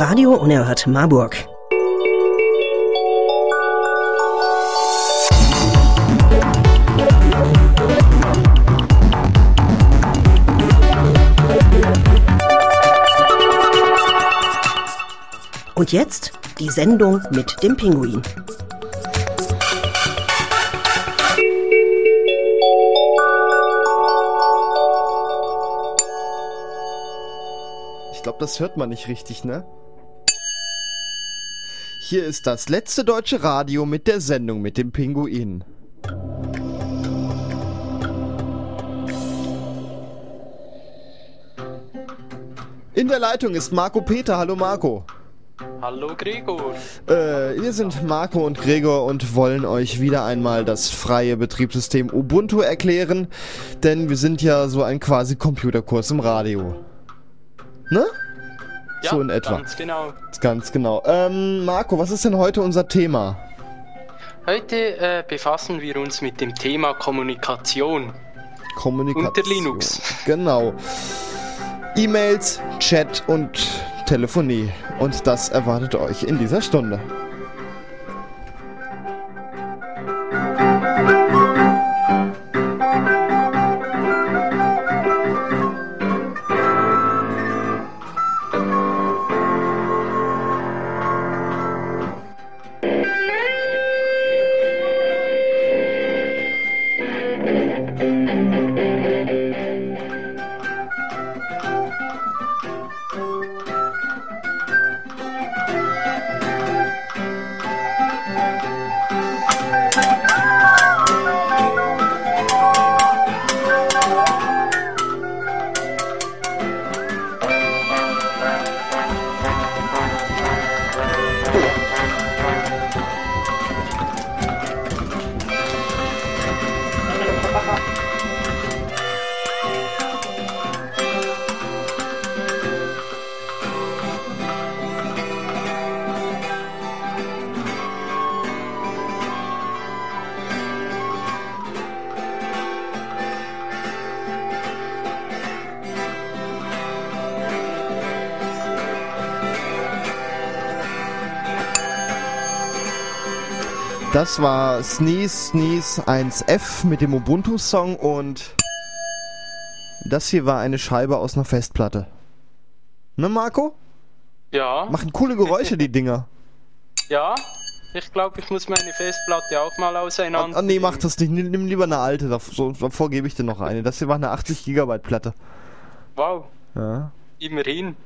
Radio Unerhört Marburg. Und jetzt die Sendung mit dem Pinguin. Ich glaube, das hört man nicht richtig, ne? Hier ist das letzte deutsche Radio mit der Sendung mit dem Pinguin. In der Leitung ist Marco Peter. Hallo Marco. Hallo Gregor. Äh, wir sind Marco und Gregor und wollen euch wieder einmal das freie Betriebssystem Ubuntu erklären, denn wir sind ja so ein quasi Computerkurs im Radio. Ne? Ja, so in etwa. ganz genau. Ganz genau. Ähm, Marco, was ist denn heute unser Thema? Heute äh, befassen wir uns mit dem Thema Kommunikation. Kommunikation. Unter Linux. Genau. E-Mails, Chat und Telefonie. Und das erwartet euch in dieser Stunde. Das war Sneeze Sneeze 1F mit dem Ubuntu-Song und das hier war eine Scheibe aus einer Festplatte. Ne, Marco? Ja, Machen coole Geräusche, die Dinger. ja. Ich glaube, ich muss meine Festplatte auch mal auseinander. Ah, nee, mach das nicht. Nimm, lieber eine alte. Davor gebe ich dir noch eine. Das hier war eine 80 Gigabyte Platte. Wow, Ja. immerhin.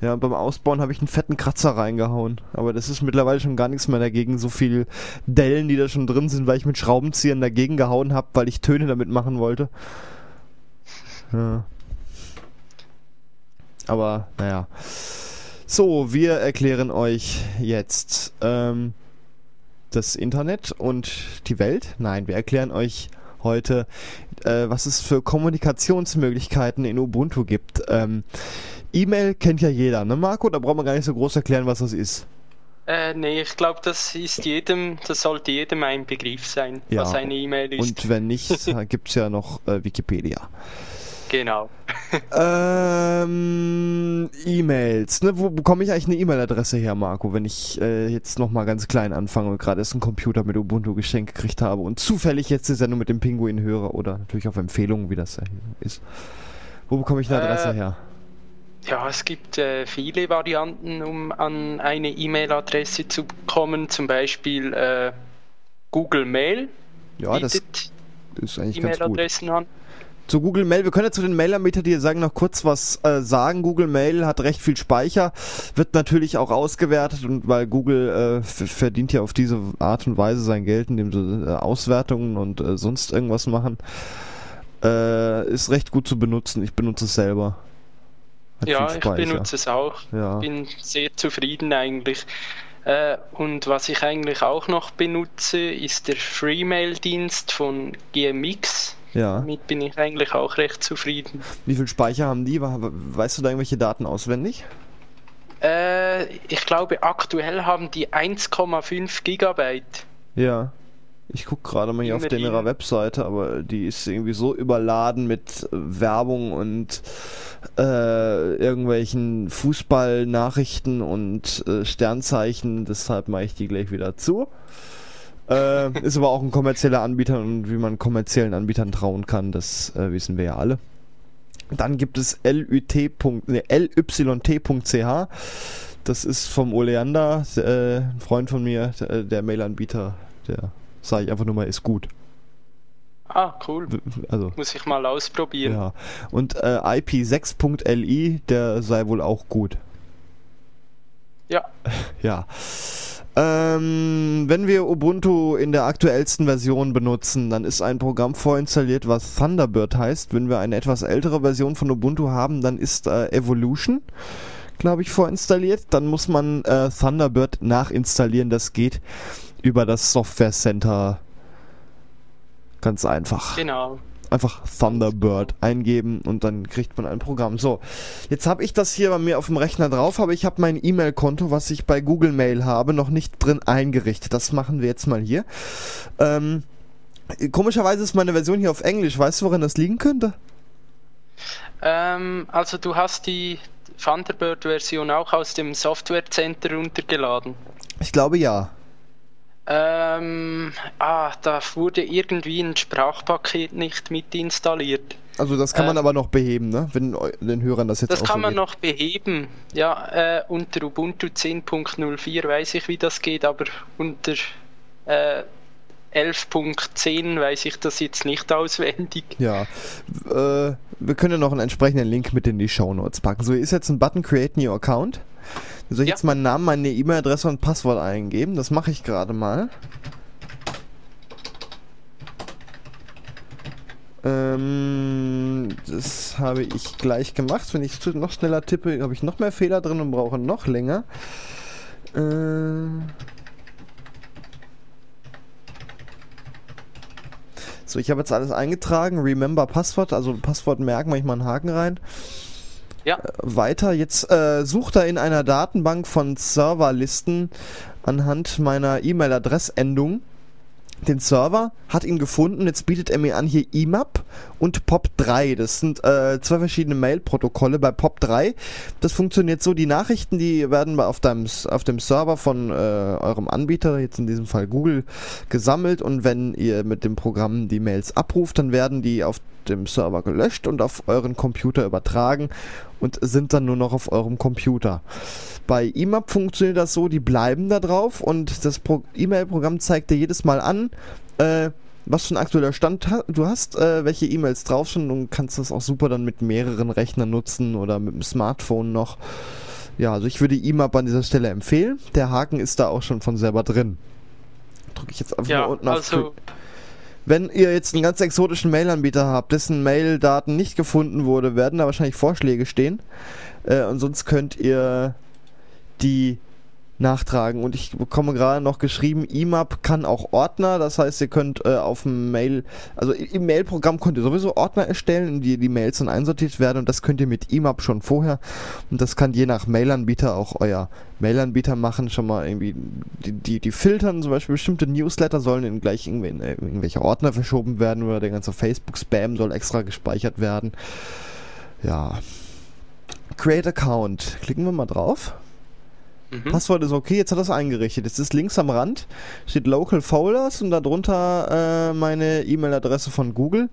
Ja, beim Ausbauen habe ich einen fetten Kratzer reingehauen. Aber das ist mittlerweile schon gar nichts mehr dagegen. So viel Dellen, die da schon drin sind, weil ich mit Schraubenziehern dagegen gehauen habe, weil ich Töne damit machen wollte. Ja. Aber, naja. So, wir erklären euch jetzt ähm, das Internet und die Welt. Nein, wir erklären euch heute, äh, was es für Kommunikationsmöglichkeiten in Ubuntu gibt. Ähm, E-Mail kennt ja jeder, ne Marco? Da braucht man gar nicht so groß erklären, was das ist. Äh, nee, ich glaube, das ist jedem, das sollte jedem ein Begriff sein, Ja, was eine E-Mail ist. Und wenn nicht, gibt es ja noch äh, Wikipedia. Genau. Ähm, E-Mails. Ne? Wo bekomme ich eigentlich eine E-Mail-Adresse her, Marco, wenn ich äh, jetzt nochmal ganz klein anfange und gerade erst einen Computer mit Ubuntu geschenkt gekriegt habe und zufällig jetzt die Sendung mit dem Pinguin höre oder natürlich auf Empfehlungen, wie das ist. Wo bekomme ich eine Adresse Äh, her? Ja, es gibt äh, viele Varianten, um an eine E-Mail-Adresse zu kommen. Zum Beispiel äh, Google Mail Ja, das ist eigentlich ganz gut. E-Mail-Adressen an. Zu Google Mail, wir können ja zu den die sagen, noch kurz was äh, sagen. Google Mail hat recht viel Speicher, wird natürlich auch ausgewertet und weil Google äh, verdient ja auf diese Art und Weise sein Geld, indem sie äh, Auswertungen und äh, sonst irgendwas machen, äh, ist recht gut zu benutzen. Ich benutze es selber. Hat Ja, ich benutze es auch. Ja. Bin sehr zufrieden eigentlich. Äh, und was ich eigentlich auch noch benutze, ist der Freemail-Dienst von GMX. Ja. Damit bin ich eigentlich auch recht zufrieden. Wie viel Speicher haben die? We- Weißt du da irgendwelche Daten auswendig? Äh, ich glaube, aktuell haben die 1,5 Gigabyte. Ja. Ich gucke gerade mal hier auf ihrer Webseite, aber die ist irgendwie so überladen mit Werbung und äh, irgendwelchen Fußballnachrichten und äh, Sternzeichen. Deshalb mache ich die gleich wieder zu. Äh, ist aber auch ein kommerzieller Anbieter und wie man kommerziellen Anbietern trauen kann, das äh, wissen wir ja alle. Dann gibt es. Nee, lyt.ch. Das ist vom Oleander, äh, ein Freund von mir, der, der Mail-Anbieter, der sage ich einfach nur mal, ist gut. Ah, cool. Also, Muss ich mal ausprobieren. Ja. Und äh, IP6.li, der sei wohl auch gut. Ja. ja. Ähm, wenn wir Ubuntu in der aktuellsten Version benutzen, dann ist ein Programm vorinstalliert, was Thunderbird heißt. Wenn wir eine etwas ältere Version von Ubuntu haben, dann ist äh, Evolution, glaube ich, vorinstalliert. Dann muss man äh, Thunderbird nachinstallieren. Das geht über das Software Center ganz einfach. Genau einfach Thunderbird eingeben und dann kriegt man ein Programm. So, jetzt habe ich das hier bei mir auf dem Rechner drauf, aber ich habe mein E-Mail-Konto, was ich bei Google Mail habe, noch nicht drin eingerichtet. Das machen wir jetzt mal hier. Ähm, komischerweise ist meine Version hier auf Englisch. Weißt du, woran das liegen könnte? Ähm, also du hast die Thunderbird-Version auch aus dem Software Center runtergeladen. Ich glaube ja. Ähm, ah, da wurde irgendwie ein Sprachpaket nicht mit installiert. Also das kann man ähm, aber noch beheben, ne? Wenn den Hörern das jetzt Das kann so man geht. noch beheben. Ja, äh, unter Ubuntu 10.04 weiß ich, wie das geht, aber unter äh, 11.10 weiß ich das jetzt nicht auswendig. Ja, äh, wir können noch einen entsprechenden Link mit in die Show Notes packen. So, ist jetzt ein Button Create New Account. Soll ich ja. jetzt meinen Namen, meine E-Mail-Adresse und Passwort eingeben? Das mache ich gerade mal. Ähm, das habe ich gleich gemacht. Wenn ich noch schneller tippe, habe ich noch mehr Fehler drin und brauche noch länger. Äh so, ich habe jetzt alles eingetragen. Remember Passwort, also Passwort merken, mache ich mal einen Haken rein. Ja. Weiter, jetzt äh, sucht er in einer Datenbank von Serverlisten anhand meiner E-Mail-Adressendung den Server, hat ihn gefunden, jetzt bietet er mir an hier IMAP und POP3. Das sind äh, zwei verschiedene Mail-Protokolle. Bei POP3, das funktioniert so, die Nachrichten, die werden auf, deinem, auf dem Server von äh, eurem Anbieter, jetzt in diesem Fall Google, gesammelt und wenn ihr mit dem Programm die Mails abruft, dann werden die auf dem Server gelöscht und auf euren Computer übertragen und sind dann nur noch auf eurem Computer. Bei IMAP funktioniert das so, die bleiben da drauf und das E-Mail-Programm zeigt dir jedes Mal an, äh, was für ein aktueller Stand du hast, äh, welche E-Mails drauf sind und kannst das auch super dann mit mehreren Rechnern nutzen oder mit dem Smartphone noch. Ja, also ich würde IMAP an dieser Stelle empfehlen. Der Haken ist da auch schon von selber drin. Drücke ich jetzt einfach ja, mal unten also auf. Wenn ihr jetzt einen ganz exotischen Mail-Anbieter habt, dessen Mail-Daten nicht gefunden wurde, werden da wahrscheinlich Vorschläge stehen. Äh, und sonst könnt ihr die nachtragen. Und ich bekomme gerade noch geschrieben, IMAP kann auch Ordner, das heißt, ihr könnt äh, auf dem Mail, also im Mail-Programm könnt ihr sowieso Ordner erstellen, in die die Mails dann einsortiert werden und das könnt ihr mit IMAP schon vorher und das kann je nach Mail-Anbieter auch euer Mail-Anbieter machen, schon mal irgendwie, die, die, die filtern, zum Beispiel bestimmte Newsletter sollen in gleich in, in irgendwelche Ordner verschoben werden oder der ganze Facebook-Spam soll extra gespeichert werden. Ja. Create Account. Klicken wir mal drauf. Mhm. Passwort ist okay, jetzt hat es eingerichtet. Jetzt ist links am Rand, steht Local Folders und darunter äh, meine E-Mail-Adresse von Google.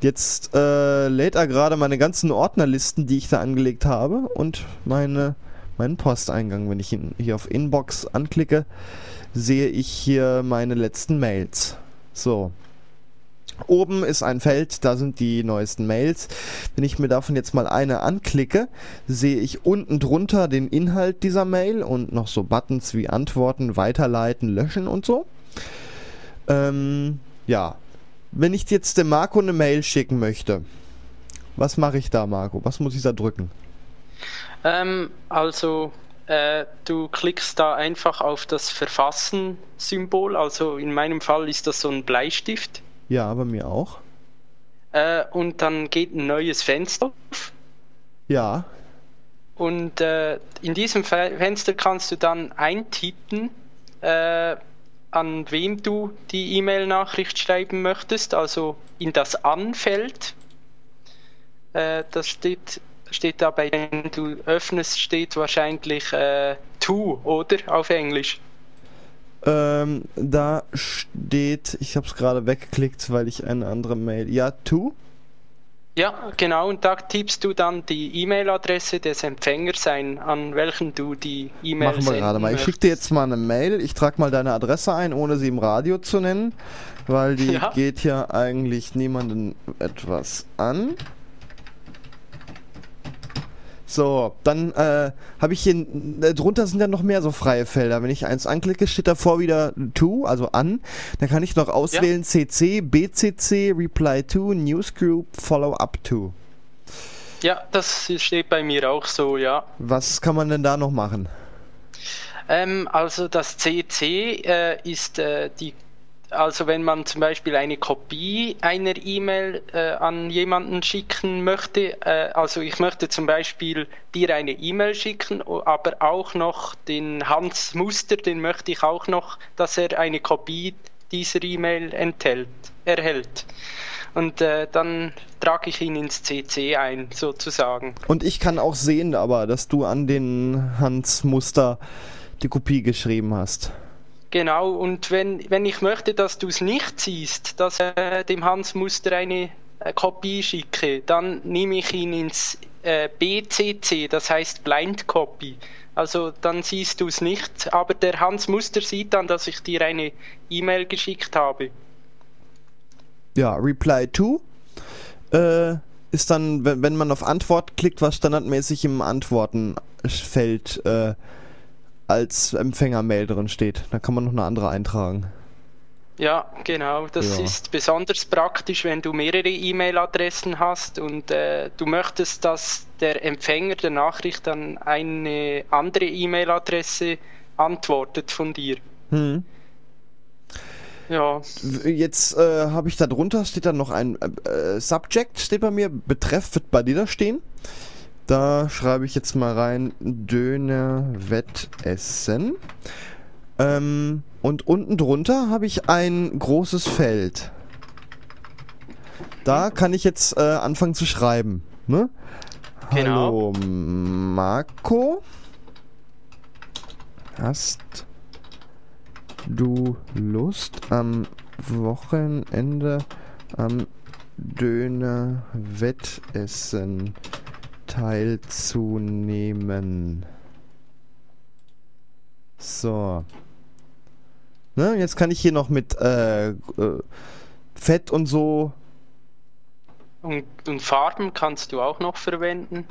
Jetzt äh, lädt er gerade meine ganzen Ordnerlisten, die ich da angelegt habe und meine, meinen Posteingang. Wenn ich ihn hier auf Inbox anklicke, sehe ich hier meine letzten Mails. So, Oben ist ein Feld, da sind die neuesten Mails. Wenn ich mir davon jetzt mal eine anklicke, sehe ich unten drunter den Inhalt dieser Mail und noch so Buttons wie Antworten, Weiterleiten, Löschen und so. Ähm, ja, wenn ich jetzt dem Marco eine Mail schicken möchte, was mache ich da, Marco? Was muss ich da drücken? Ähm, also äh, du klickst da einfach auf das Verfassen-Symbol. Also in meinem Fall ist das so ein Bleistift. Ja, bei mir auch. Äh, und dann geht ein neues Fenster auf. Ja. Und äh, in diesem Fenster kannst du dann eintippen, äh, an wem du die E-Mail-Nachricht schreiben möchtest, also in das Anfeld. Äh, das steht, steht dabei, wenn du öffnest, steht wahrscheinlich äh, to, oder? Auf Englisch. Ähm, da steht, ich habe es gerade weggeklickt, weil ich eine andere Mail. Ja, to? Ja, genau, und da tippst du dann die E-Mail-Adresse des Empfängers ein, an welchen du die E-Mail Machen wir gerade mal. Ich schicke dir jetzt mal eine Mail. Ich trage mal deine Adresse ein, ohne sie im Radio zu nennen, weil die ja. geht ja eigentlich niemanden etwas an. So, dann äh, habe ich hier, äh, drunter sind dann noch mehr so freie Felder. Wenn ich eins anklicke, steht davor wieder to, also an. Dann kann ich noch auswählen ja. CC, BCC, Reply to, Newsgroup, Follow up to. Ja, das steht bei mir auch so, ja. Was kann man denn da noch machen? Ähm, also das CC äh, ist äh, die also wenn man zum Beispiel eine Kopie einer E-Mail äh, an jemanden schicken möchte, äh, also ich möchte zum Beispiel dir eine E-Mail schicken, aber auch noch den Hans Muster, den möchte ich auch noch, dass er eine Kopie dieser E-Mail enthält, erhält. Und äh, dann trage ich ihn ins CC ein, sozusagen. Und ich kann auch sehen, aber dass du an den Hans Muster die Kopie geschrieben hast. Genau, und wenn, wenn ich möchte, dass du es nicht siehst, dass äh, dem Hans Muster eine äh, Kopie schicke, dann nehme ich ihn ins äh, BCC, das heißt Blind Copy. Also dann siehst du es nicht, aber der Hans Muster sieht dann, dass ich dir eine E-Mail geschickt habe. Ja, Reply to äh, ist dann, wenn, man auf Antwort klickt, was standardmäßig im Antwortenfeld äh, als Empfängermail drin steht. Da kann man noch eine andere eintragen. Ja, genau. Das ja. ist besonders praktisch, wenn du mehrere E-Mail-Adressen hast und äh, du möchtest, dass der Empfänger der Nachricht an eine andere E-Mail-Adresse antwortet von dir. Hm. Ja. Jetzt äh, habe ich da drunter, steht da noch ein äh, Subject, steht bei mir, Betreff wird bei dir da stehen. Da schreibe ich jetzt mal rein Döner Wettessen. Ähm, und unten drunter habe ich ein großes Feld. Da kann ich jetzt äh, anfangen zu schreiben. Ne? Genau. Hallo Marco. Hast du Lust am Wochenende am Döner Wettessen teilzunehmen. So. Ne, jetzt kann ich hier noch mit äh, äh, Fett und so. Und, und, Farben kannst du auch noch verwenden.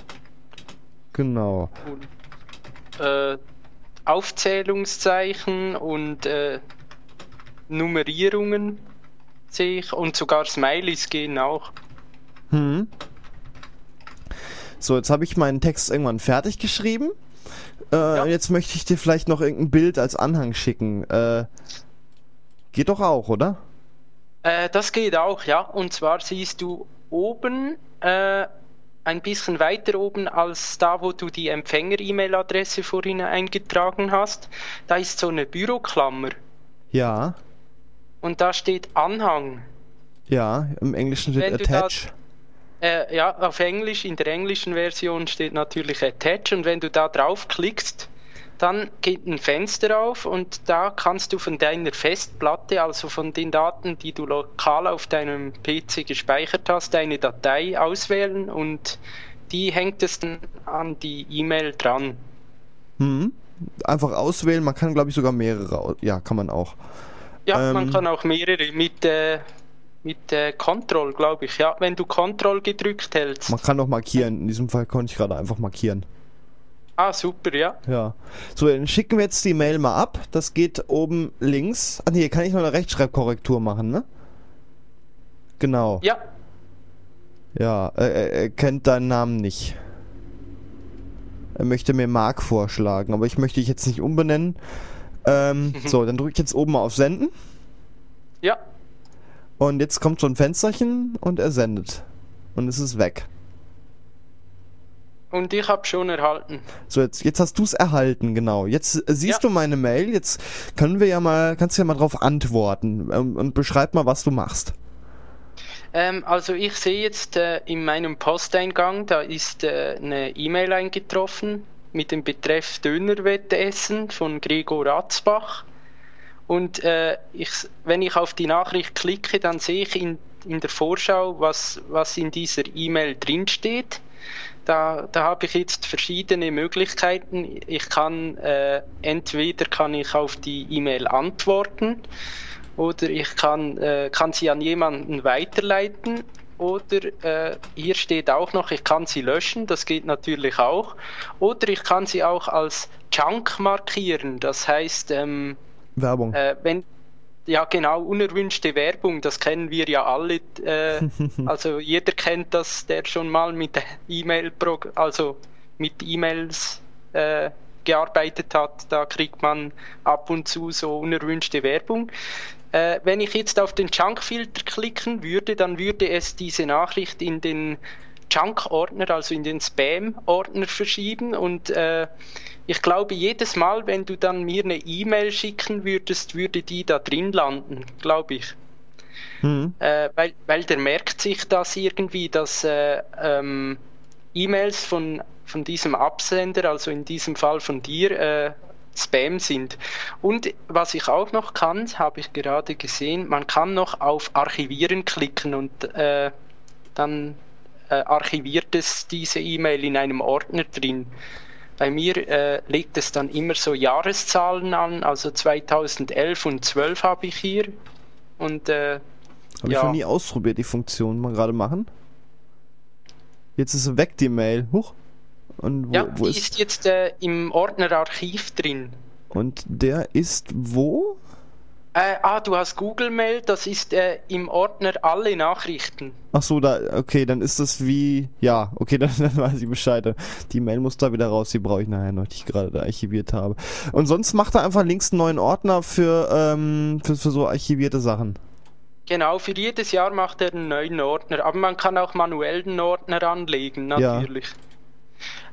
Genau. Und, äh, Aufzählungszeichen und äh, Nummerierungen sehe ich und sogar Smileys gehen auch. Hm. So, jetzt habe ich meinen Text irgendwann fertig geschrieben. Äh, ja. Jetzt möchte ich dir vielleicht noch irgendein Bild als Anhang schicken. Äh, geht doch auch, oder? Äh, das geht auch, ja. Und zwar siehst du oben, äh, ein bisschen weiter oben als da, wo du die Empfänger-E-Mail-Adresse vorhin eingetragen hast, da ist so eine Büroklammer. Ja. Und da steht Anhang. Ja, im Englischen steht Attach. Äh, ja, auf Englisch, in der englischen Version steht natürlich Attach und wenn du da draufklickst, dann geht ein Fenster auf und da kannst du von deiner Festplatte, also von den Daten, die du lokal auf deinem PC gespeichert hast, deine Datei auswählen und die hängt es dann an die E-Mail dran. Hm. Einfach auswählen, man kann glaube ich sogar mehrere, ja, kann man auch. Ja, ähm, man kann auch mehrere mit äh, mit äh, Control, glaube ich. Ja, wenn du Control gedrückt hältst. Man kann auch markieren. In diesem Fall konnte ich gerade einfach markieren. Ah, super, ja. Ja. So, dann schicken wir jetzt die Mail mal ab. Das geht oben links. Ah, nee, kann ich noch eine Rechtschreibkorrektur machen, ne? Genau. Ja. Ja, er, er kennt deinen Namen nicht. Er möchte mir Mark vorschlagen, aber ich möchte dich jetzt nicht umbenennen. Ähm, so, dann drücke ich jetzt oben mal auf Senden. Ja. Und jetzt kommt so ein Fensterchen und er sendet. Und es ist weg. und ich habe schon erhalten. So, jetzt, jetzt hast du es erhalten, genau. Jetzt äh, siehst Ja. du meine Mail, jetzt können wir ja mal, kannst du ja mal drauf antworten ähm, und beschreib mal, was du machst. Ähm, also ich sehe jetzt äh, in meinem Posteingang, da ist äh, eine E-Mail eingetroffen mit dem Betreff Dönerwettessen von Gregor Ratzbach. Und äh, ich, wenn ich auf die Nachricht klicke, dann sehe ich in, in der Vorschau, was, was in dieser E-Mail drinsteht. Da, da habe ich jetzt verschiedene Möglichkeiten. Ich kann äh, entweder kann ich auf die E-Mail antworten oder ich kann, äh, kann sie an jemanden weiterleiten oder äh, hier steht auch noch, ich kann sie löschen, das geht natürlich auch. Oder ich kann sie auch als Junk markieren, das heißt, ähm, Werbung. äh, wenn ja genau unerwünschte Werbung, das kennen wir ja alle. Äh, also jeder kennt das, der schon mal mit E-Mail, also mit E-Mails äh, gearbeitet hat. Da kriegt man ab und zu so unerwünschte Werbung. Äh, wenn ich jetzt auf den Junk-Filter klicken würde, dann würde es diese Nachricht in den Junk-Ordner, also in den Spam-Ordner verschieben und äh, ich glaube, jedes Mal, wenn du dann mir eine E-Mail schicken würdest, würde die da drin landen, glaube ich. Hm. Äh, weil, weil der merkt sich das irgendwie, dass äh, ähm, E-Mails von, von diesem Absender, also in diesem Fall von dir, äh, Spam sind. Und was ich auch noch kann, habe ich gerade gesehen, man kann noch auf Archivieren klicken und äh, dann äh, archiviert es diese E-Mail in einem Ordner drin. Bei mir äh, legt es dann immer so Jahreszahlen an, also 2011 und 12 habe ich hier. Und äh, Habe ich ja. noch nie ausprobiert, die Funktion mal gerade machen. Jetzt ist sie weg, die Mail. Huch. Und wo, ja, wo die ist, ist jetzt äh, im Ordner Archiv drin. Und der ist wo? Äh, ah, du hast Google Mail, das ist äh, im Ordner alle Nachrichten. Ach so, da, okay, dann ist das wie, ja, okay, dann, dann weiß ich Bescheid. Die Mail muss da wieder raus, die brauche ich nachher noch, die ich gerade da archiviert habe. Und sonst macht er einfach links einen neuen Ordner für, ähm, für, für so archivierte Sachen. Genau, für jedes Jahr macht er einen neuen Ordner, aber man kann auch manuell einen Ordner anlegen, Ja.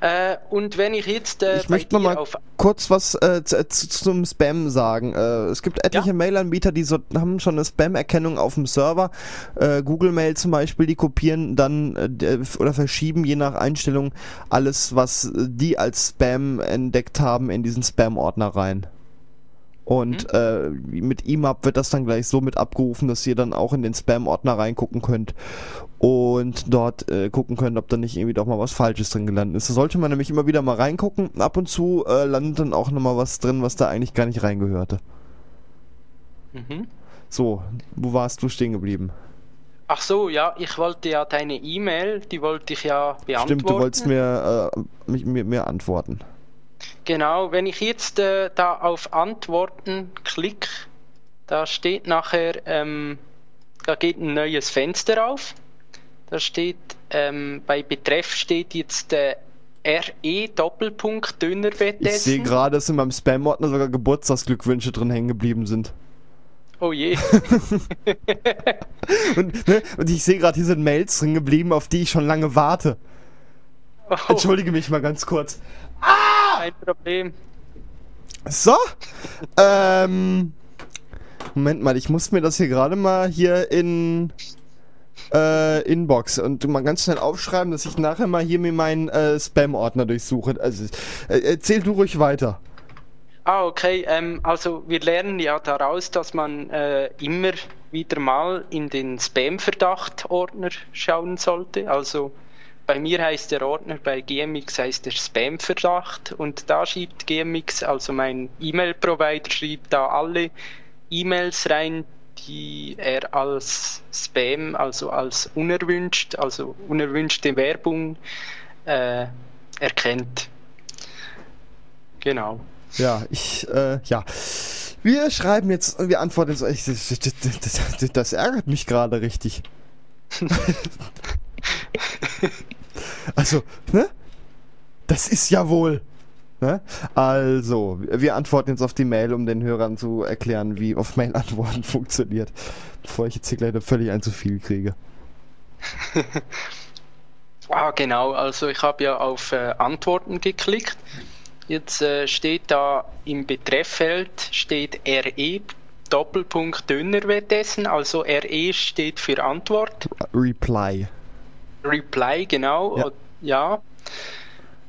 Äh, und wenn ich jetzt äh, Ich möchte noch dir mal auf kurz was äh, zu, zu, zum Spam sagen. Äh, es gibt etliche Ja. Mail-Anbieter, die so, haben schon eine Spam-Erkennung auf dem Server. Äh, Google Mail zum Beispiel, die kopieren dann äh, oder verschieben je nach Einstellung alles, was äh, die als Spam entdeckt haben, in diesen Spam-Ordner rein. Und äh, mit IMAP wird das dann gleich so mit abgerufen, dass ihr dann auch in den Spam-Ordner reingucken könnt und dort äh, gucken könnt, ob da nicht irgendwie doch mal was Falsches drin gelandet ist. Da sollte man nämlich immer wieder mal reingucken. Ab und zu äh, landet dann auch nochmal was drin, was da eigentlich gar nicht reingehörte. Mhm. So, wo warst du stehen geblieben? Ach so, ja, ich wollte ja deine E-Mail, die wollte ich ja beantworten. Stimmt, du wolltest mir, äh, mich, mir, mir antworten. Genau, wenn ich jetzt äh, da auf Antworten klicke, da steht nachher, ähm, da geht ein neues Fenster auf. Da steht, ähm, bei Betreff steht jetzt äh, RE Doppelpunkt Dönerwettessen. Ich sehe gerade, dass in meinem Spam-Ordner sogar Geburtstagsglückwünsche drin hängen geblieben sind. Oh je. Und, ne, und ich sehe gerade, hier sind Mails drin geblieben, auf die ich schon lange warte. Oh, Entschuldige mich mal ganz kurz. kein Problem. So. ähm. Moment mal, ich muss mir das hier gerade mal hier in äh, Inbox und mal ganz schnell aufschreiben, dass ich nachher mal hier mir meinen äh, Spam-Ordner durchsuche. Also äh, erzähl du ruhig weiter. Ah, okay. Ähm, also wir lernen ja daraus, dass man äh, immer wieder mal in den Spam-Verdacht-Ordner schauen sollte. Also bei mir heißt der Ordner, bei GMX heißt der Spam-Verdacht und da schiebt GMX, also mein E-Mail-Provider, schiebt da alle E-Mails rein, die er als Spam, also als unerwünscht, also unerwünschte Werbung äh, erkennt. Genau. Ja, ich, äh, ja. Wir schreiben jetzt, wir antworten jetzt. Ich, das, das, das, das ärgert mich gerade richtig. also, ne? Das ist ja wohl. Ne? Also, wir antworten jetzt auf die Mail, um den Hörern zu erklären, wie auf Mail-Antworten funktioniert. Bevor ich jetzt hier gleich völlig ein zu viel kriege. Ah, genau. Also ich habe ja auf äh, Antworten geklickt. Jetzt äh, steht da im Betrefffeld steht RE Doppelpunkt Döner wird essen. Also RE steht für Antwort. Reply. Reply, genau. Ja. ja.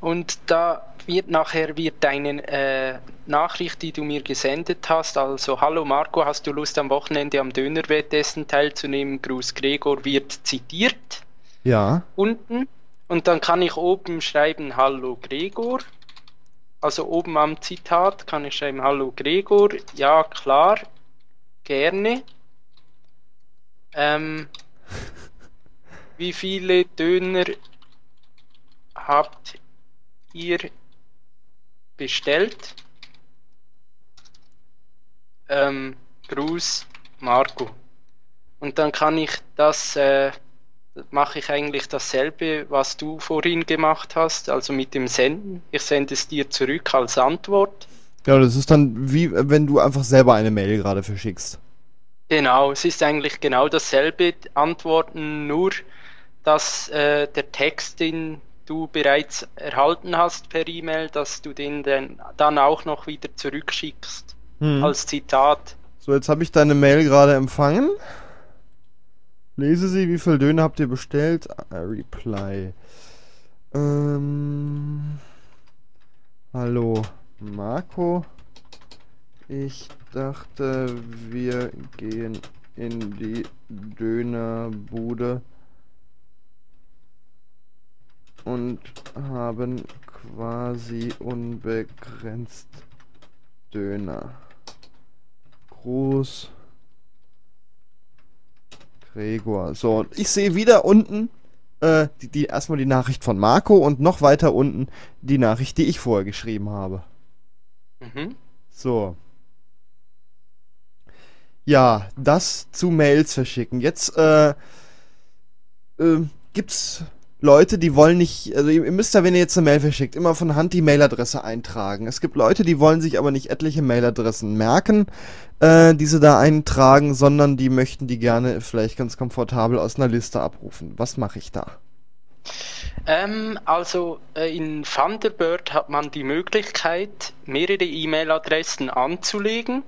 Und da wird nachher wird deine äh, Nachricht, die du mir gesendet hast, also Hallo Marco, hast du Lust am Wochenende am Dönerwettessen teilzunehmen? Gruß Gregor wird zitiert Ja. unten und dann kann ich oben schreiben Hallo Gregor. Also oben am Zitat kann ich schreiben Hallo Gregor. Ja, klar, gerne. Ähm, wie viele Döner habt ihr bestellt? Ähm, Gruß Marco. Und dann kann ich das äh, mache ich eigentlich dasselbe, was du vorhin gemacht hast, also mit dem Senden. Ich sende es dir zurück als Antwort. Ja, das ist dann wie, wenn du einfach selber eine Mail gerade verschickst. Genau, es ist eigentlich genau dasselbe. Antworten nur, dass äh, der Text, den du bereits erhalten hast per E-Mail, dass du den dann, dann auch noch wieder zurückschickst Hm. als Zitat. So, jetzt habe ich deine Mail gerade empfangen. Lese sie, wie viel Döner habt ihr bestellt? Ah, Reply. Ähm, hallo, Marco. Ich dachte, wir gehen in die Dönerbude und haben quasi unbegrenzt Döner. Gruß. Gregor. So, und ich sehe wieder unten äh, die, die, erstmal die Nachricht von Marco und noch weiter unten die Nachricht, die ich vorher geschrieben habe. Mhm. So. Ja, das zu Mails verschicken. Jetzt äh, äh, gibt's Leute, die wollen nicht, also ihr, müsst ja, wenn ihr jetzt eine Mail verschickt, immer von Hand die Mailadresse eintragen. Es gibt Leute, die wollen sich aber nicht etliche Mailadressen merken, äh, die sie da eintragen, sondern die möchten die gerne vielleicht ganz komfortabel aus einer Liste abrufen. Was mache ich da? Ähm, also äh, in Thunderbird hat man die Möglichkeit, mehrere E-Mail-Adressen anzulegen.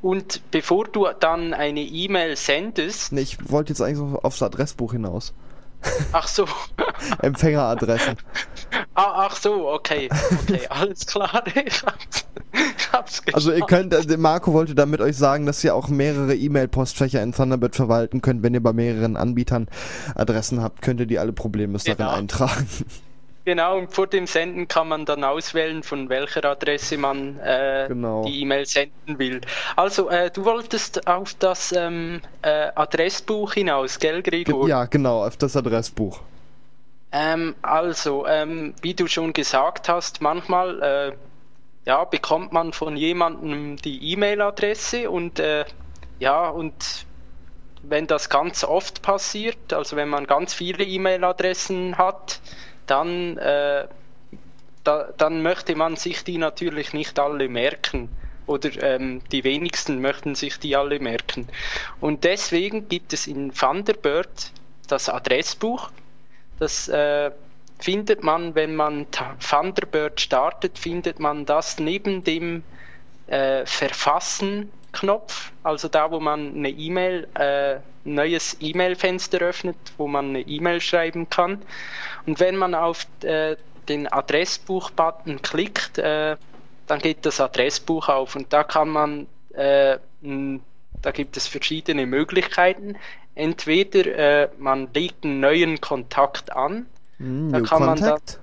Und bevor du dann eine E-Mail sendest, Nee, ich wollte jetzt eigentlich aufs Adressbuch hinaus. Ach so, Empfängeradressen. ah, ach so, okay, okay, alles klar, ich hab's, ich hab's Also ihr geschafft. könnt, äh, Marco wollte damit euch sagen, dass ihr auch mehrere E-Mail-Postfächer in Thunderbird verwalten könnt. Wenn ihr bei mehreren Anbietern Adressen habt, könnt ihr die alle problemlos darin Genau. eintragen. Genau, und vor dem Senden kann man dann auswählen, von welcher Adresse man äh, Genau. die E-Mail senden will. Also, äh, du wolltest auf das ähm, äh, Adressbuch hinaus, gell, Gregor? ja, genau, auf das Adressbuch. Ähm, also, ähm, wie du schon gesagt hast, manchmal äh, ja, bekommt man von jemandem die E-Mail-Adresse und äh, ja, und wenn das ganz oft passiert, also wenn man ganz viele E-Mail-Adressen hat, dann, äh, da, dann möchte man sich die natürlich nicht alle merken. Oder ähm, die wenigsten möchten sich die alle merken. Und deswegen gibt es in Thunderbird das Adressbuch. Das äh, findet man, wenn man Thunderbird startet, findet man das neben dem äh, Verfassen-Knopf, also da, wo man eine E-Mail, äh, ein neues E-Mail-Fenster öffnet, wo man eine E-Mail schreiben kann. Und wenn man auf äh, den Adressbuch-Button klickt, äh, dann geht das Adressbuch auf und da kann man, äh, da gibt es verschiedene Möglichkeiten. Entweder äh, man legt einen neuen Kontakt an, Hm, Da kann man da- Contact.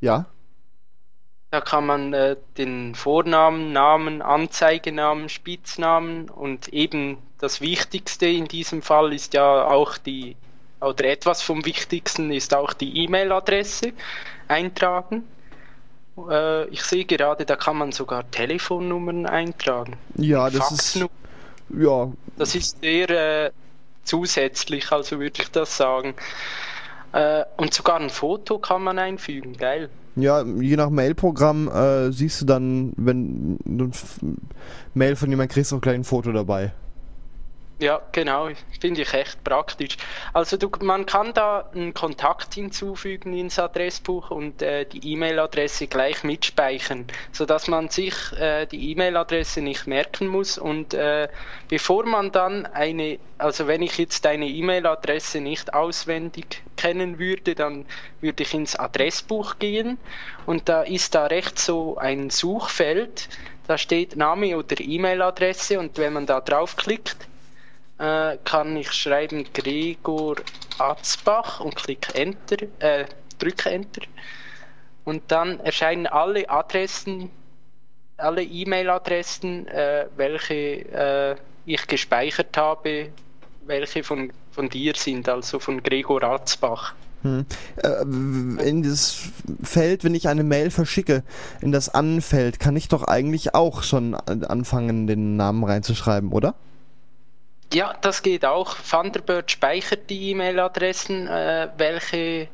Ja, Da kann man äh, den Vornamen, Namen, Anzeigenamen, Spitznamen und eben das Wichtigste in diesem Fall ist ja auch die, oder etwas vom Wichtigsten ist auch die E-Mail-Adresse eintragen. Äh, ich sehe gerade, da kann man sogar Telefonnummern eintragen. ja, das ist, ja, Das ist sehr äh, zusätzlich, also würde ich das sagen. Äh, und sogar ein Foto kann man einfügen, geil. Ja, je nach Mailprogramm äh, siehst du dann, wenn du ein Mail von jemandem kriegst, auch gleich ein Foto dabei. Ja, genau, finde ich echt praktisch. Also du, man kann da einen Kontakt hinzufügen ins Adressbuch und äh, die E-Mail-Adresse gleich mitspeichern, sodass man sich äh, die E-Mail-Adresse nicht merken muss. Und äh, bevor man dann eine, also wenn ich jetzt deine E-Mail-Adresse nicht auswendig kennen würde, dann würde ich ins Adressbuch gehen. Und da ist da rechts so ein Suchfeld, da steht Name oder E-Mail-Adresse. Und wenn man da draufklickt, äh, kann ich schreiben Gregor Atzbach und klicke Enter, äh, drücke Enter. Und dann erscheinen alle Adressen, alle E-Mail-Adressen, äh, welche äh, ich gespeichert habe, welche von, von dir sind, also von Gregor Atzbach. Hm. Äh, in das Feld, wenn ich eine Mail verschicke, in das Anfeld, kann ich doch eigentlich auch schon anfangen, den Namen reinzuschreiben, oder? Ja, das geht auch. Thunderbird speichert die E-Mail-Adressen, äh, welche,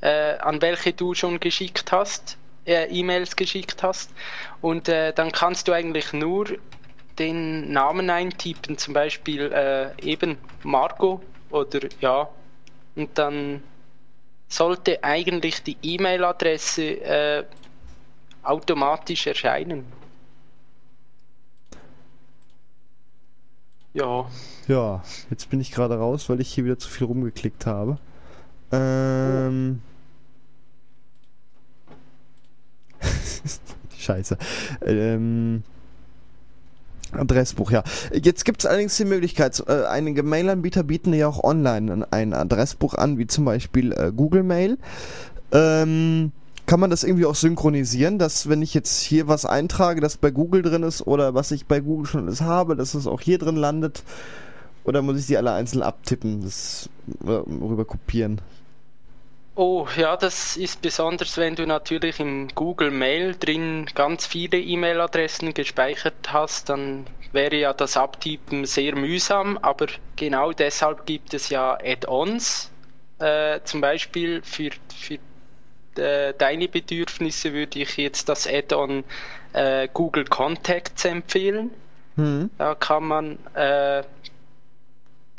äh, an welche du schon geschickt hast, äh, E-Mails geschickt hast. Und äh, dann kannst du eigentlich nur den Namen eintippen, zum Beispiel äh, eben Marco oder ja. Und dann sollte eigentlich die E-Mail-Adresse äh, automatisch erscheinen. Ja. Ja, jetzt bin ich gerade raus, weil ich hier wieder zu viel rumgeklickt habe. Ähm. Scheiße. Ähm. Adressbuch, ja. Jetzt gibt es allerdings die Möglichkeit, äh, einige Mail-Anbieter bieten ja auch online ein Adressbuch an, wie zum Beispiel äh, Google Mail. Ähm, kann man das irgendwie auch synchronisieren, dass wenn ich jetzt hier was eintrage, das bei Google drin ist oder was ich bei Google schon alles habe, dass es auch hier drin landet? Oder muss ich die alle einzeln abtippen, das rüber kopieren? Oh, ja, das ist besonders, wenn du natürlich im Google Mail drin ganz viele E-Mail-Adressen gespeichert hast, dann wäre ja das Abtippen sehr mühsam, aber genau deshalb gibt es ja Add-ons, äh, zum Beispiel für, für äh, deine Bedürfnisse würde ich jetzt das Add-on äh, Google Contacts empfehlen. Mhm. Da kann man äh,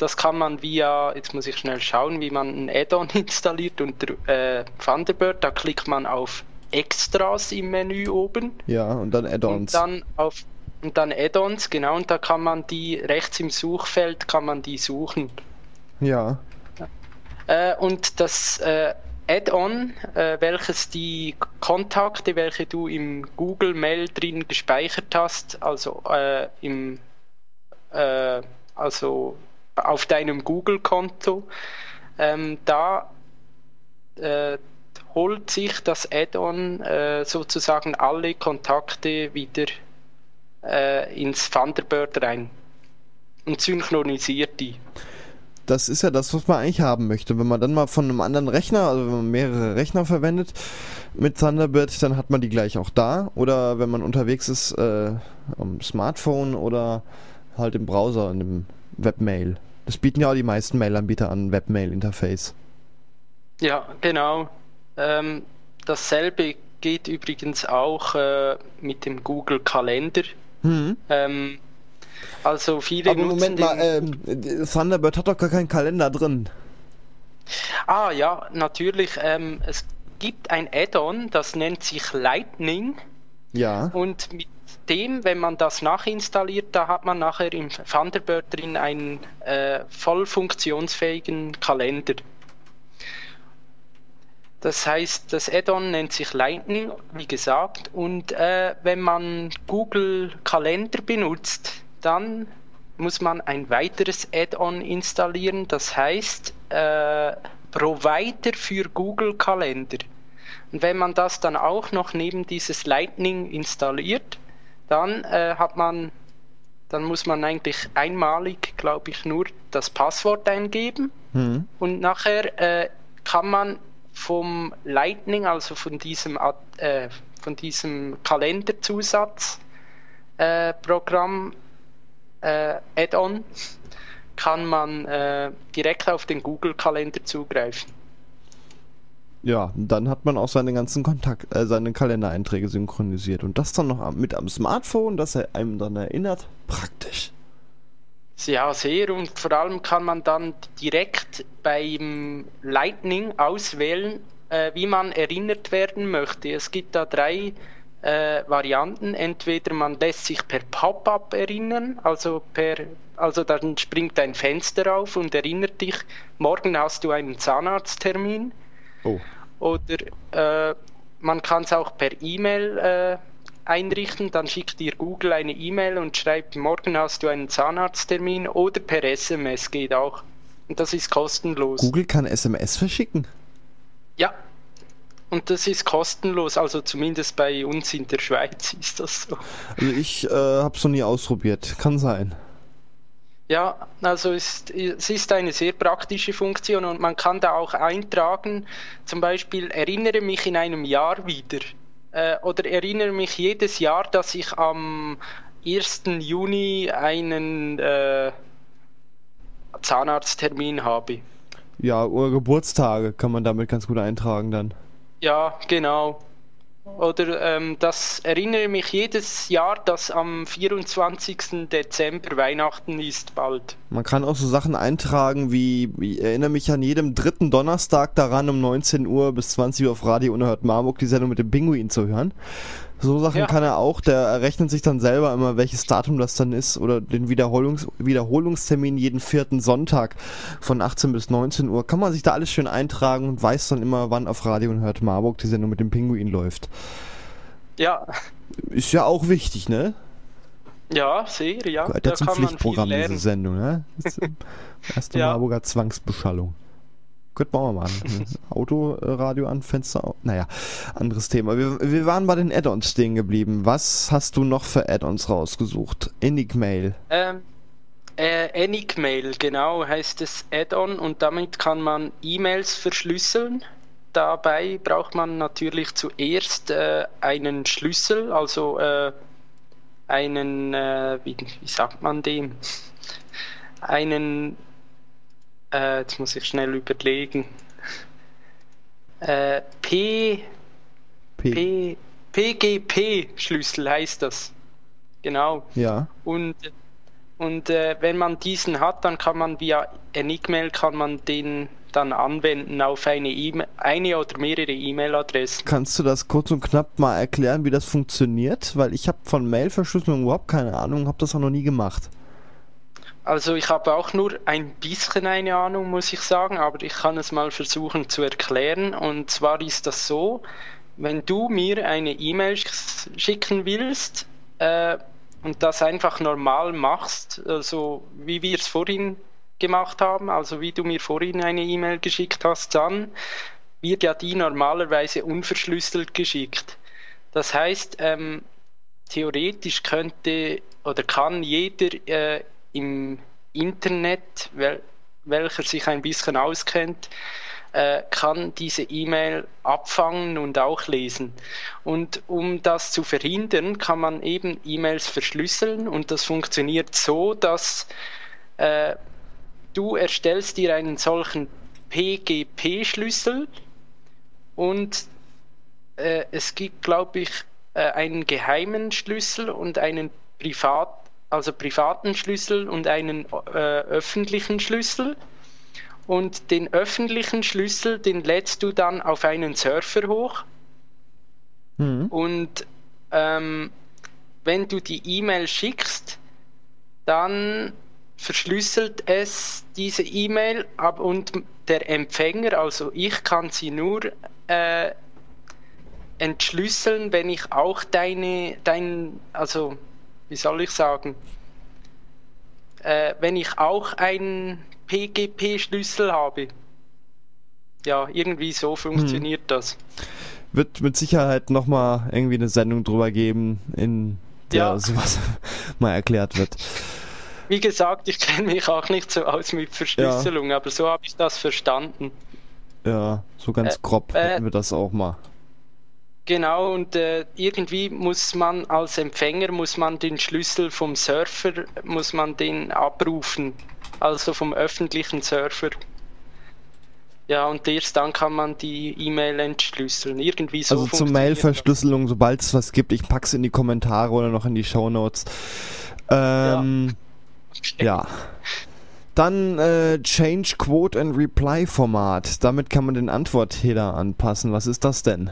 das kann man via, jetzt muss ich schnell schauen, wie man ein Add-on installiert unter äh, Thunderbird. Da klickt man auf Extras im Menü oben. Ja, und dann Add-ons. Und dann auf und dann Add-ons, genau, und da kann man die rechts im Suchfeld kann man die suchen. Ja. Äh, und das äh, Add-on, äh, welches die Kontakte, welche du im Google Mail drin gespeichert hast, also äh, im äh, also auf deinem Google-Konto, ähm, da äh, holt sich das Add-on äh, sozusagen alle Kontakte wieder äh, ins Thunderbird rein und synchronisiert die das ist ja das, was man eigentlich haben möchte. Wenn man dann mal von einem anderen Rechner, also wenn man mehrere Rechner verwendet mit Thunderbird, dann hat man die gleich auch da. Oder wenn man unterwegs ist äh, am Smartphone oder halt im Browser, in dem Webmail. Das bieten ja auch die meisten Mail-Anbieter an, Webmail-Interface. Ja, genau. Ähm, dasselbe geht übrigens auch äh, mit dem Google Kalender. Mhm. Ähm, also viele Aber Moment mal, ähm, Thunderbird hat doch gar keinen Kalender drin. Ah ja, natürlich. Ähm, es gibt ein Add-on, das nennt sich Lightning. Ja. Und mit dem, wenn man das nachinstalliert, da hat man nachher im Thunderbird drin einen äh, voll funktionsfähigen Kalender. Das heißt, das Add-on nennt sich Lightning, wie gesagt, und äh, wenn man Google Kalender benutzt, dann muss man ein weiteres Add-on installieren, das heißt äh, Provider für Google Kalender. Und wenn man das dann auch noch neben dieses Lightning installiert, dann äh, hat man, dann muss man eigentlich einmalig, glaube ich, nur das Passwort eingeben mhm. und nachher äh, kann man vom Lightning, also von diesem, äh, von diesem Kalenderzusatz äh, Programm äh, Add-on kann man äh, direkt auf den Google-Kalender zugreifen. Ja, dann hat man auch seine ganzen Kontakt, äh, seine Kalendereinträge synchronisiert und das dann noch mit am Smartphone, dass er einem dann erinnert. Praktisch. Ja, sehr und vor allem kann man dann direkt beim Lightning auswählen, äh, wie man erinnert werden möchte. Es gibt da drei äh, Varianten. Entweder man lässt sich per Pop-up erinnern, also per also dann springt ein Fenster auf und erinnert dich, morgen hast du einen Zahnarzttermin. Oh. Oder äh, man kann es auch per E-Mail äh, einrichten, dann schickt dir Google eine E-Mail und schreibt, morgen hast du einen Zahnarzttermin oder per SMS geht auch. Und das ist kostenlos. Google kann SMS verschicken? Ja, und das ist kostenlos, also zumindest bei uns in der Schweiz ist das so. Also ich äh, habe es noch nie ausprobiert, kann sein. Ja, also ist, es ist eine sehr praktische Funktion und man kann da auch eintragen, zum Beispiel erinnere mich in einem Jahr wieder äh, oder erinnere mich jedes Jahr, dass ich am 1. Juni einen äh, Zahnarzttermin habe. Ja, oder Geburtstage kann man damit ganz gut eintragen dann. Ja, genau. Oder ähm, das erinnere mich jedes Jahr, dass am 24. Dezember Weihnachten ist bald. Man kann auch so Sachen eintragen wie, ich erinnere mich an jedem dritten Donnerstag daran um 19 Uhr bis 20 Uhr auf Radio Unerhört Marburg die Sendung mit dem Pinguin zu hören. So Sachen ja. kann er auch, der errechnet sich dann selber immer, welches Datum das dann ist oder den Wiederholungs Wiederholungstermin jeden vierten Sonntag von 18 bis 19 Uhr. Kann man sich da alles schön eintragen und weiß dann immer, wann auf Radio und hört Marburg die Sendung mit dem Pinguin läuft. Ja. Ist ja auch wichtig, ne? Ja, sehr, ja. Gehört ja zum Pflichtprogramm diese Sendung, ne? Erste ja. Marburger Zwangsbeschallung. Könnten wir auch mal machen. Autoradio an, Fenster. Naja, anderes Thema. Wir, wir waren bei den Add-ons stehen geblieben. Was hast du noch für Add-ons rausgesucht? Enigmail. Ähm, äh, Enigmail, genau, heißt es Add-on und damit kann man E-Mails verschlüsseln. Dabei braucht man natürlich zuerst äh, einen Schlüssel, also äh, einen, äh, wie, wie sagt man dem? Einen äh, jetzt muss ich schnell überlegen. Äh, P, P. PGP-Schlüssel heißt das. Genau. Ja. Und, und äh, wenn man diesen hat, dann kann man via Enigmail kann man den dann anwenden auf eine, e eine oder mehrere E-Mail-Adressen. Kannst du das kurz und knapp mal erklären, wie das funktioniert? Weil ich habe von Mail-Verschlüsselung überhaupt keine Ahnung, habe das auch noch nie gemacht. Also ich habe auch nur ein bisschen eine Ahnung, muss ich sagen, aber ich kann es mal versuchen zu erklären. Und zwar ist das so, wenn du mir eine E-Mail schicken willst äh, und das einfach normal machst, also wie wir es vorhin gemacht haben, also wie du mir vorhin eine E-Mail geschickt hast, dann wird ja die normalerweise unverschlüsselt geschickt. Das heißt, ähm, theoretisch könnte oder kann jeder äh, im Internet, wel, welcher sich ein bisschen auskennt, äh, kann diese E-Mail abfangen und auch lesen. Und um das zu verhindern, kann man eben E-Mails verschlüsseln und das funktioniert so, dass äh, du erstellst dir einen solchen PGP-Schlüssel und äh, es gibt, glaube ich, äh, einen geheimen Schlüssel und einen privat also privaten Schlüssel und einen äh, öffentlichen Schlüssel. Und den öffentlichen Schlüssel, den lädst du dann auf einen Surfer hoch. Mhm. Und ähm, wenn du die E-Mail schickst, dann verschlüsselt es diese E-Mail ab und der Empfänger, also ich kann sie nur äh, entschlüsseln, wenn ich auch deine, dein, also wie soll ich sagen, äh, wenn ich auch einen PGP-Schlüssel habe. Ja, irgendwie so funktioniert hm. das. Wird mit Sicherheit nochmal irgendwie eine Sendung drüber geben, in der ja. sowas mal erklärt wird. Wie gesagt, ich kenne mich auch nicht so aus mit Verschlüsselung, ja. aber so habe ich das verstanden. Ja, so ganz äh, grob äh, hätten wir das auch mal. Genau, und äh, irgendwie muss man als Empfänger, muss man den Schlüssel vom Surfer, muss man den abrufen, also vom öffentlichen Surfer. Ja, und erst dann kann man die E-Mail entschlüsseln. Irgendwie so. Also zur Mail-Verschlüsselung, sobald es was gibt, ich pack's in die Kommentare oder noch in die Show Notes. Ähm, Okay. Ja. Dann äh, Change Quote and Reply Format. Damit kann man den Antwortheader anpassen. Was ist das denn?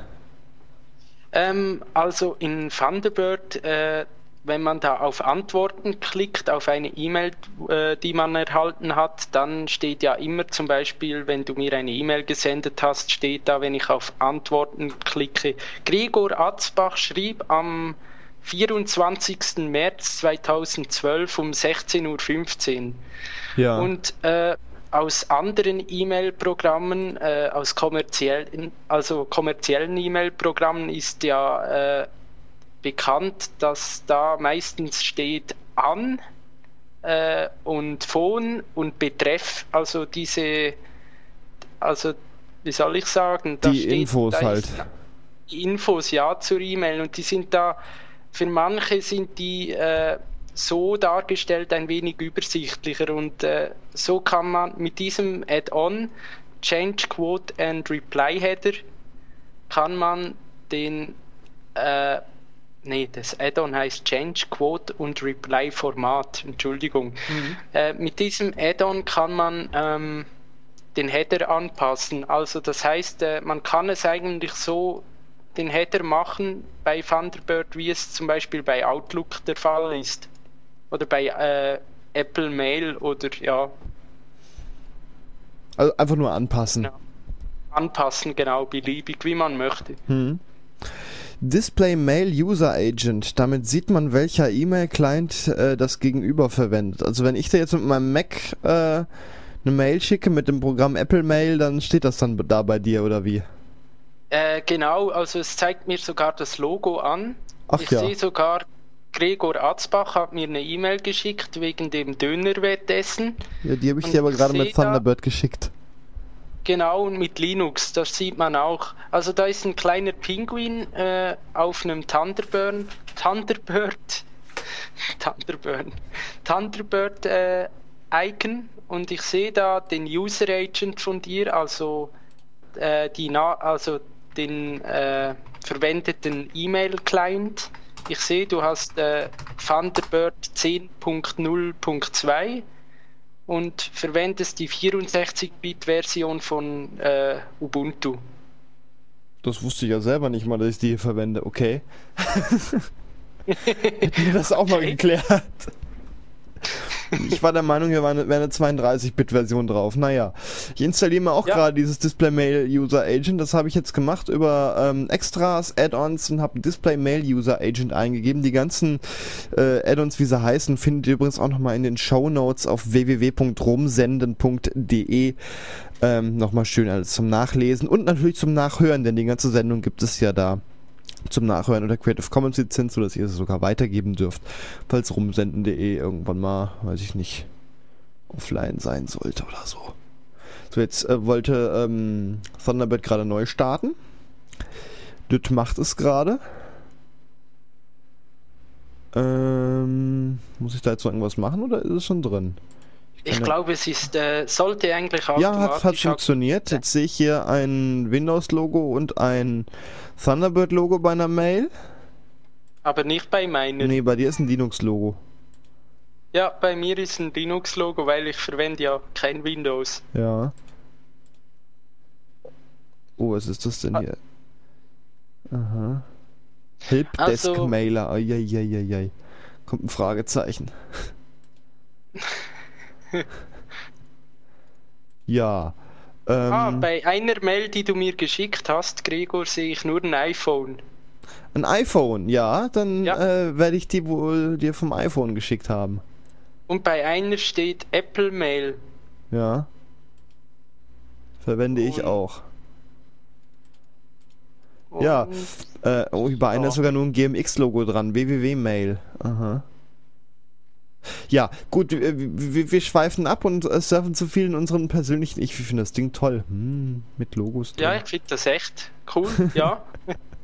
Ähm, also in Thunderbird, äh, wenn man da auf Antworten klickt, auf eine E-Mail, äh, die man erhalten hat, dann steht ja immer zum Beispiel, wenn du mir eine E-Mail gesendet hast, steht da, wenn ich auf Antworten klicke, Gregor Atzbach schrieb am 24. März 2012 um 16.15 Uhr. Ja. Und äh, aus anderen E-Mail-Programmen, äh, aus kommerziellen, also kommerziellen E-Mail-Programmen ist ja äh, bekannt, dass da meistens steht an äh, und Phone und Betreff, also diese, also wie soll ich sagen, die steht, Infos halt. Die Infos ja zur E-Mail und die sind da, für manche sind die äh, so dargestellt ein wenig übersichtlicher und äh, so kann man mit diesem Add-on Change Quote and Reply Header kann man den äh, nee, das Add-on heißt Change Quote und Reply Format, Entschuldigung. Mhm. Äh, mit diesem Add-on kann man ähm, den Header anpassen. Also das heißt, äh, man kann es eigentlich so den Header machen bei Thunderbird, wie es zum Beispiel bei Outlook der Fall ist oder bei äh, Apple Mail oder ja. Also einfach nur anpassen. Genau. Anpassen, genau, beliebig, wie man möchte. Hm. Display Mail User Agent. Damit sieht man, welcher E-Mail-Client äh, das Gegenüber verwendet. Also wenn ich da jetzt mit meinem Mac äh, eine Mail schicke mit dem Programm Apple Mail, dann steht das dann da bei dir oder wie? Äh, genau, also es zeigt mir sogar das Logo an. Ach ich ja. sehe sogar Gregor Atzbach hat mir eine E-Mail geschickt wegen dem Dönerwettessen. Ja, die habe ich dir aber gerade mit Thunderbird geschickt. Genau, und mit Linux, das sieht man auch. Also da ist ein kleiner Pinguin äh, auf einem Thunderbird, Thunderbird, Thunderbird, Thunderbird äh, Icon und ich sehe da den User Agent von dir, also äh, die also den äh, verwendeten E-Mail Client ich sehe, du hast äh, Thunderbird 10.0.2 und verwendest die 64-Bit-Version von äh, Ubuntu. Das wusste ich ja selber nicht mal, dass ich die hier verwende. Okay. Hätten wir das auch okay. mal geklärt. Ich war der Meinung, hier wäre eine, eine 32-Bit-Version drauf. Naja, ich installiere mir auch ja. gerade dieses Display Mail User Agent. Das habe ich jetzt gemacht über ähm, Extras, Add-ons und habe Display Mail User Agent eingegeben. Die ganzen äh, Add-ons, wie sie heißen, findet ihr übrigens auch nochmal in den Show Notes auf www.rumsenden.de. Ähm, nochmal schön alles zum Nachlesen und natürlich zum Nachhören, denn die ganze Sendung gibt es ja da zum Nachhören unter Creative Commons Lizenz, sodass ihr es sogar weitergeben dürft, falls rumsenden.de irgendwann mal, weiß ich nicht, offline sein sollte oder so. So, jetzt äh, wollte ähm, Thunderbird gerade neu starten. Das macht es gerade. Ähm, muss ich da jetzt noch irgendwas machen oder ist es schon drin? Ich glaube, es ist, äh, sollte eigentlich automatisch... Ja, hat, hat funktioniert. Jetzt sehe ich hier ein Windows-Logo und ein Thunderbird-Logo bei einer Mail. Aber nicht bei meiner. Nee, bei dir ist ein Linux-Logo. Ja, bei mir ist ein Linux-Logo, weil ich verwende ja kein Windows. Ja. Oh, was ist das denn ah. hier? Aha. Helpdesk-Mailer. Also. Kommt ein Fragezeichen. ja. Ähm, ah, bei einer Mail, die du mir geschickt hast, Gregor, sehe ich nur ein iPhone. Ein iPhone, ja, dann ja. Äh, werde ich die wohl dir vom iPhone geschickt haben. Und bei einer steht Apple Mail. Ja. Verwende Und ich auch. ja, äh, oh, bei einer ist sogar nur ein GMX-Logo dran, www-Mail. Aha. Ja, gut, wir, wir, schweifen ab und äh, surfen zu viel in unseren persönlichen. Ich finde das Ding toll. Hm, mit Logos. Drin. Ja, ich finde das echt cool, ja.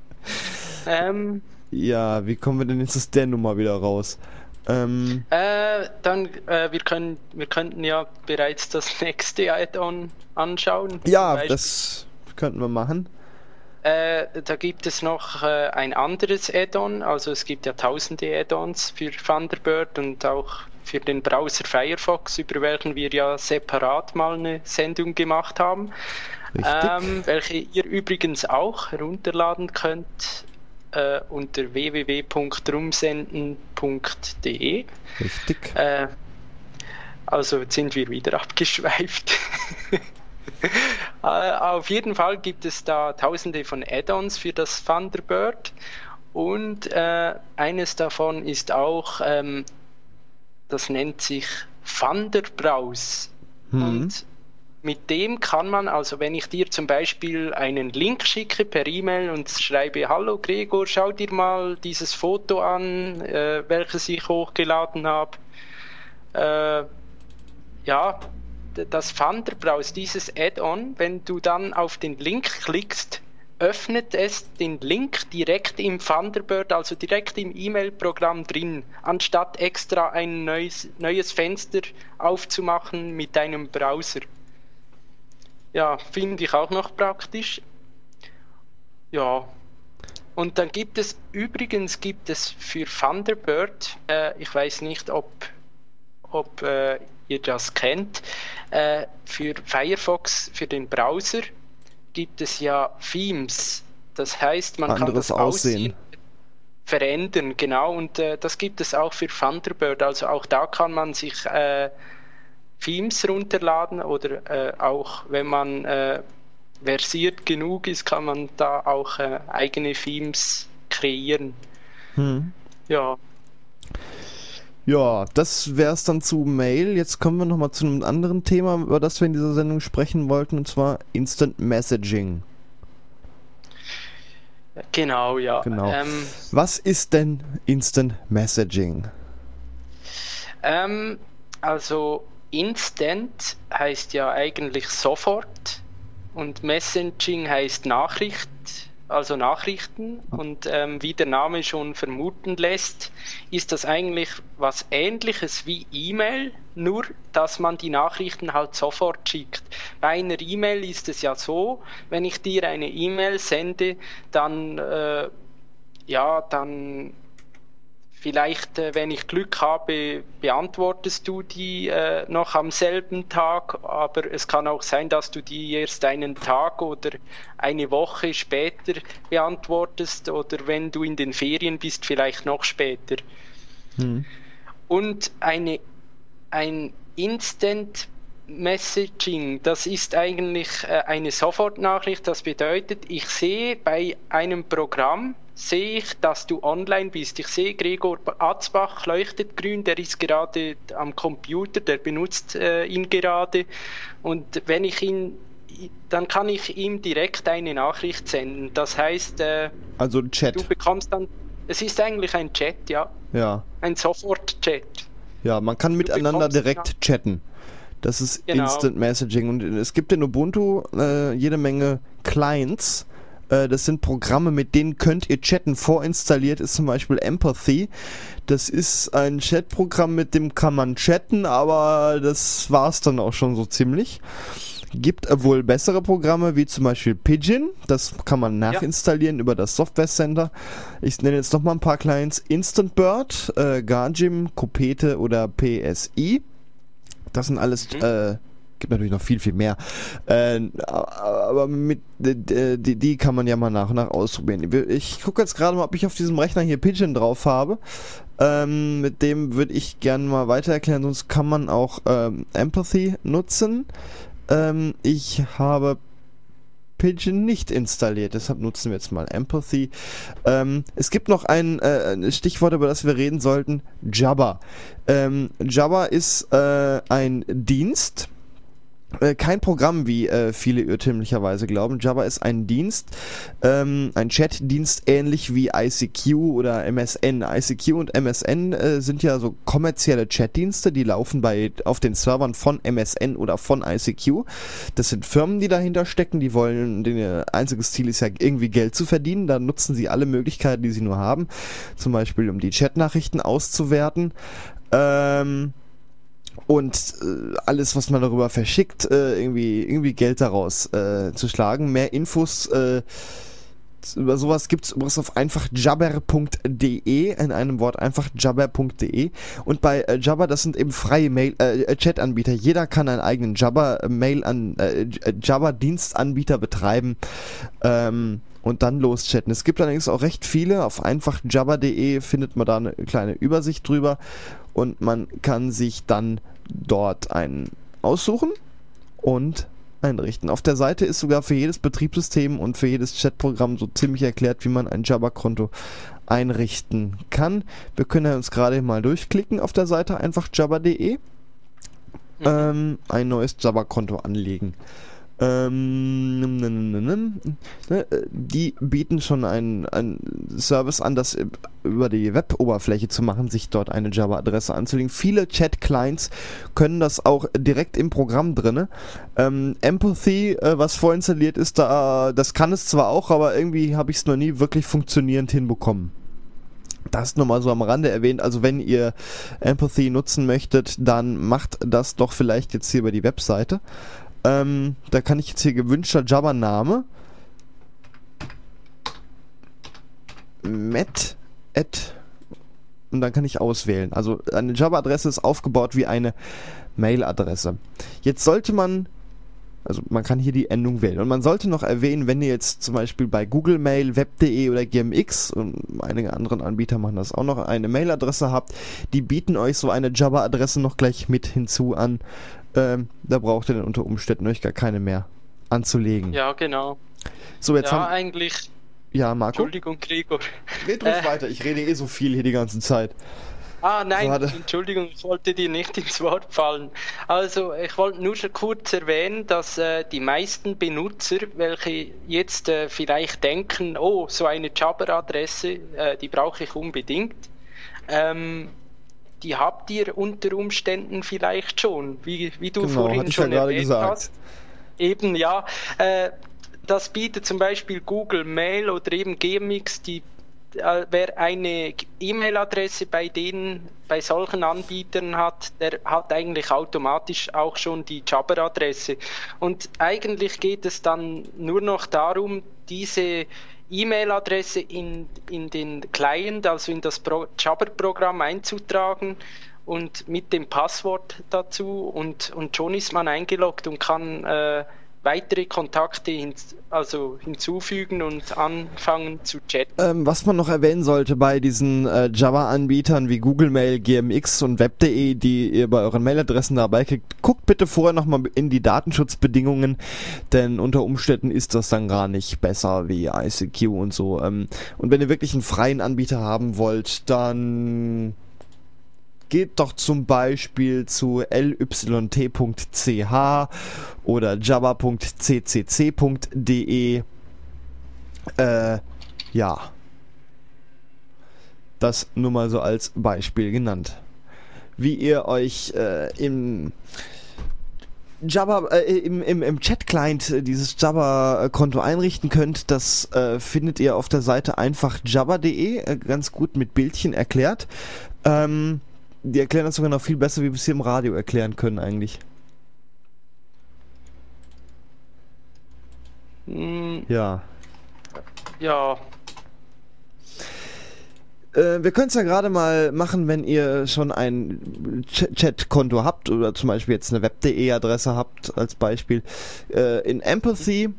ähm, ja, wie kommen wir denn jetzt aus der Nummer wieder raus? Ähm, äh, dann, äh, wir, können, wir könnten ja bereits das nächste Add-on anschauen. Ja, das könnten wir machen. Äh, da gibt es noch äh, ein anderes Add-on, also es gibt ja tausende Add-ons für Thunderbird und auch für den Browser Firefox, über welchen wir ja separat mal eine Sendung gemacht haben, ähm, welche ihr übrigens auch herunterladen könnt äh, unter www.rumsenden.de. Richtig. Äh, also jetzt sind wir wieder abgeschweift. Äh, auf jeden Fall gibt es da tausende von Add-ons für das Thunderbird und äh, eines davon ist auch, ähm, das nennt sich Thunderbrowse. Mhm. Und mit dem kann man, also wenn ich dir zum Beispiel einen Link schicke per E-Mail und schreibe, hallo Gregor, schau dir mal dieses Foto an, äh, welches ich hochgeladen habe. Äh, ja, das Thunderbrowse, dieses Add-on, wenn du dann auf den Link klickst, öffnet es den Link direkt im Thunderbird, also direkt im E-Mail-Programm drin, anstatt extra ein neues, neues Fenster aufzumachen mit deinem Browser. Ja, finde ich auch noch praktisch. Ja. Und dann gibt es, übrigens gibt es für Thunderbird, äh, ich weiß nicht, ob, ob äh, ihr das kennt, äh, für Firefox, für den Browser, gibt es ja Themes. Das heißt, man Anderes kann das Aussehen. Aussehen verändern, genau. Und äh, das gibt es auch für Thunderbird. Also auch da kann man sich äh, Themes runterladen oder äh, auch wenn man äh, versiert genug ist, kann man da auch äh, eigene Themes kreieren. Hm. Ja. Ja, das wäre es dann zu Mail. Jetzt kommen wir nochmal zu einem anderen Thema, über das wir in dieser Sendung sprechen wollten, und zwar Instant Messaging. Genau, ja. Genau. Ähm, Was ist denn Instant Messaging? Ähm, also Instant heißt ja eigentlich sofort und Messaging heißt Nachricht, also Nachrichten. Und ähm, wie der Name schon vermuten lässt, ist das eigentlich was ähnliches wie E-Mail, nur dass man die Nachrichten halt sofort schickt. Bei einer E-Mail ist es ja so, wenn ich dir eine E-Mail sende, dann äh, ja, dann Vielleicht, äh, wenn ich Glück habe, beantwortest du die äh, noch am selben Tag, aber es kann auch sein, dass du die erst einen Tag oder eine Woche später beantwortest oder wenn du in den Ferien bist, vielleicht noch später. Hm. Und eine, ein Instant Messaging, das ist eigentlich äh, eine Sofortnachricht. Das bedeutet, ich sehe bei einem Programm, sehe ich, dass du online bist. Ich sehe, Gregor Atzbach leuchtet grün, der ist gerade am Computer, der benutzt äh, ihn gerade. Und wenn ich ihn, dann kann ich ihm direkt eine Nachricht senden. Das heißt, äh, also Chat. Du bekommst dann, es ist eigentlich ein Chat, ja. Ja. Ein Sofort-Chat. Ja, man kann du miteinander direkt chatten. Das ist genau. Instant Messaging. Und es gibt in Ubuntu äh, jede Menge Clients, das sind Programme, mit denen könnt ihr chatten. Vorinstalliert ist zum Beispiel Empathy. Das ist ein Chatprogramm, mit dem kann man chatten, aber das war's dann auch schon so ziemlich. Gibt wohl bessere Programme, wie zum Beispiel Pigeon. Das kann man nachinstallieren ja. über das Software Center. Ich nenne jetzt nochmal ein paar Clients. Instant Bird, äh, Gargim, Kopete oder PSI. Das sind alles mhm. äh, gibt natürlich noch viel, viel mehr. Äh, aber mit die, die, kann man ja mal nach und nach ausprobieren. Ich gucke jetzt gerade mal, ob ich auf diesem Rechner hier Pigeon drauf habe. Ähm, mit dem würde ich gerne mal weiter erklären, sonst kann man auch ähm, Empathy nutzen. Ähm, ich habe Pigeon nicht installiert. Deshalb nutzen wir jetzt mal Empathy. Ähm, es gibt noch ein äh, Stichwort, über das wir reden sollten. Jabba. Ähm, Jabba ist äh, ein Dienst, kein Programm, wie äh, viele irrtümlicherweise glauben. Java ist ein Dienst, ähm, ein Chat-Dienst ähnlich wie ICQ oder MSN. ICQ und MSN äh, sind ja so kommerzielle Chat-Dienste, die laufen bei auf den Servern von MSN oder von ICQ. Das sind Firmen, die dahinter stecken, die wollen, ihr einziges Ziel ist ja irgendwie Geld zu verdienen. Da nutzen sie alle Möglichkeiten, die sie nur haben, zum Beispiel um die Chat-Nachrichten auszuwerten. Ähm, und äh, alles, was man darüber verschickt, äh, irgendwie, irgendwie Geld daraus äh, zu schlagen. Mehr Infos äh, über sowas gibt es übrigens auf einfachjabber.de, in einem Wort einfach jabber.de. Und bei äh, Jabber, das sind eben freie Mail, äh, Chat-Anbieter. Jeder kann einen eigenen Jabber-Mail an äh, Jabber-Dienstanbieter betreiben. Ähm, und dann loschatten. Es gibt allerdings auch recht viele. Auf einfachjabber.de findet man da eine kleine Übersicht drüber und man kann sich dann dort einen aussuchen und einrichten. Auf der Seite ist sogar für jedes Betriebssystem und für jedes Chatprogramm so ziemlich erklärt, wie man ein Jabber-Konto einrichten kann. Wir können uns gerade mal durchklicken auf der Seite einfach jabber.de. Mhm. Ähm, ein neues Jabber-Konto anlegen. Ähm, ne, ne, die bieten schon einen, Service an, das über die Web-Oberfläche zu machen, sich dort eine Java-Adresse anzulegen. Viele Chat-Clients können das auch direkt im Programm drin. Ähm, Empathy, äh, was vorinstalliert ist, da, das kann es zwar auch, aber irgendwie habe ich es noch nie wirklich funktionierend hinbekommen. Das nochmal so am Rande erwähnt. Also wenn ihr Empathy nutzen möchtet, dann macht das doch vielleicht jetzt hier über die Webseite. Ähm, da kann ich jetzt hier gewünschter Java-Name. Met at und dann kann ich auswählen. Also eine Java-Adresse ist aufgebaut wie eine Mail-Adresse. Jetzt sollte man, also man kann hier die Endung wählen und man sollte noch erwähnen, wenn ihr jetzt zum Beispiel bei Google Mail, Web.de oder GMX und einige anderen Anbieter machen das auch noch, eine Mailadresse habt, die bieten euch so eine Java-Adresse noch gleich mit hinzu an ähm, da braucht ihr dann unter Umständen euch gar keine mehr anzulegen. Ja, genau. So, jetzt ja, haben... eigentlich. Ja, Marco? Entschuldigung, Gregor. Red ruhig äh, weiter, ich rede eh so viel hier die ganze Zeit. Ah, nein, so Entschuldigung, ich wollte dir nicht ins Wort fallen. Also, ich wollte nur schon kurz erwähnen, dass äh, die meisten Benutzer, welche jetzt äh, vielleicht denken, oh, so eine Jabber-Adresse, äh, die brauche ich unbedingt, ähm, die habt ihr unter Umständen vielleicht schon, wie, wie du genau, vorhin schon ja erwähnt gesagt. hast. Eben, ja. Äh, das bietet zum Beispiel Google Mail oder eben GMX, die äh, wer eine E-Mail-Adresse bei denen, bei solchen Anbietern hat, der hat eigentlich automatisch auch schon die Jabber-Adresse. Und eigentlich geht es dann nur noch darum, diese E-Mail-Adresse in, in den Client, also in das Jabber-Programm einzutragen und mit dem Passwort dazu. Und, und schon ist man eingeloggt und kann äh, weitere Kontakte hin, also hinzufügen und anfangen zu chatten. Ähm, was man noch erwähnen sollte bei diesen äh, Java-Anbietern wie Google Mail, GMX und Web.de, die ihr bei euren Mailadressen dabei kriegt, guckt bitte vorher nochmal in die Datenschutzbedingungen, denn unter Umständen ist das dann gar nicht besser wie ICQ und so. Ähm, und wenn ihr wirklich einen freien Anbieter haben wollt, dann geht doch zum Beispiel zu lyt.ch oder java.ccc.de. Äh, ja. Das nur mal so als Beispiel genannt. Wie ihr euch äh, im Java, äh, im, im, im Chat-Client dieses Java-Konto einrichten könnt, das äh, findet ihr auf der Seite einfach java.de, äh, ganz gut mit Bildchen erklärt. Ähm, die erklären das sogar noch viel besser, wie wir es hier im Radio erklären können eigentlich. Mm. Ja. Ja. Äh, wir können es ja gerade mal machen, wenn ihr schon ein Chat-Konto habt oder zum Beispiel jetzt eine web.de-Adresse habt als Beispiel. Äh, in Empathy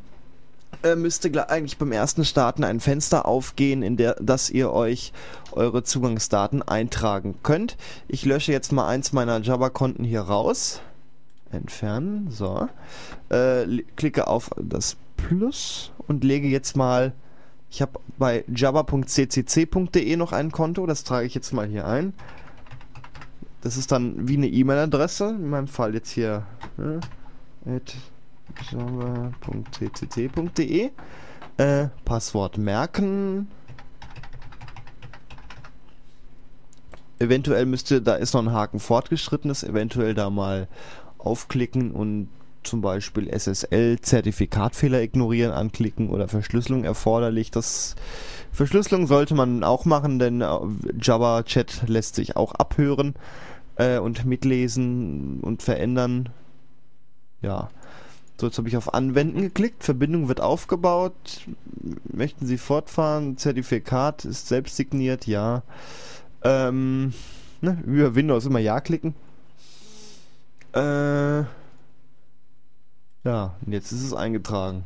äh, müsste eigentlich beim ersten Starten ein Fenster aufgehen, in der, dass ihr euch eure Zugangsdaten eintragen könnt. Ich lösche jetzt mal eins meiner Java-Konten hier raus. Entfernen, so. Äh, klicke auf das Plus und lege jetzt mal, ich habe bei java.ccc.de noch ein Konto, das trage ich jetzt mal hier ein. Das ist dann wie eine E-Mail-Adresse, in meinem Fall jetzt hier ne, java.ccc.de. Äh, Passwort merken. Eventuell müsste, da ist noch ein Haken fortgeschrittenes, eventuell da mal aufklicken und zum Beispiel SSL Zertifikatfehler ignorieren anklicken oder Verschlüsselung erforderlich. Das Verschlüsselung sollte man auch machen, denn äh, Java Chat lässt sich auch abhören äh, und mitlesen und verändern. Ja. So, jetzt habe ich auf Anwenden geklickt, Verbindung wird aufgebaut. möchten Sie fortfahren? Zertifikat ist selbst signiert, ja. Ähm, ne, über Windows immer Ja klicken. Äh, ja, und jetzt ist es eingetragen.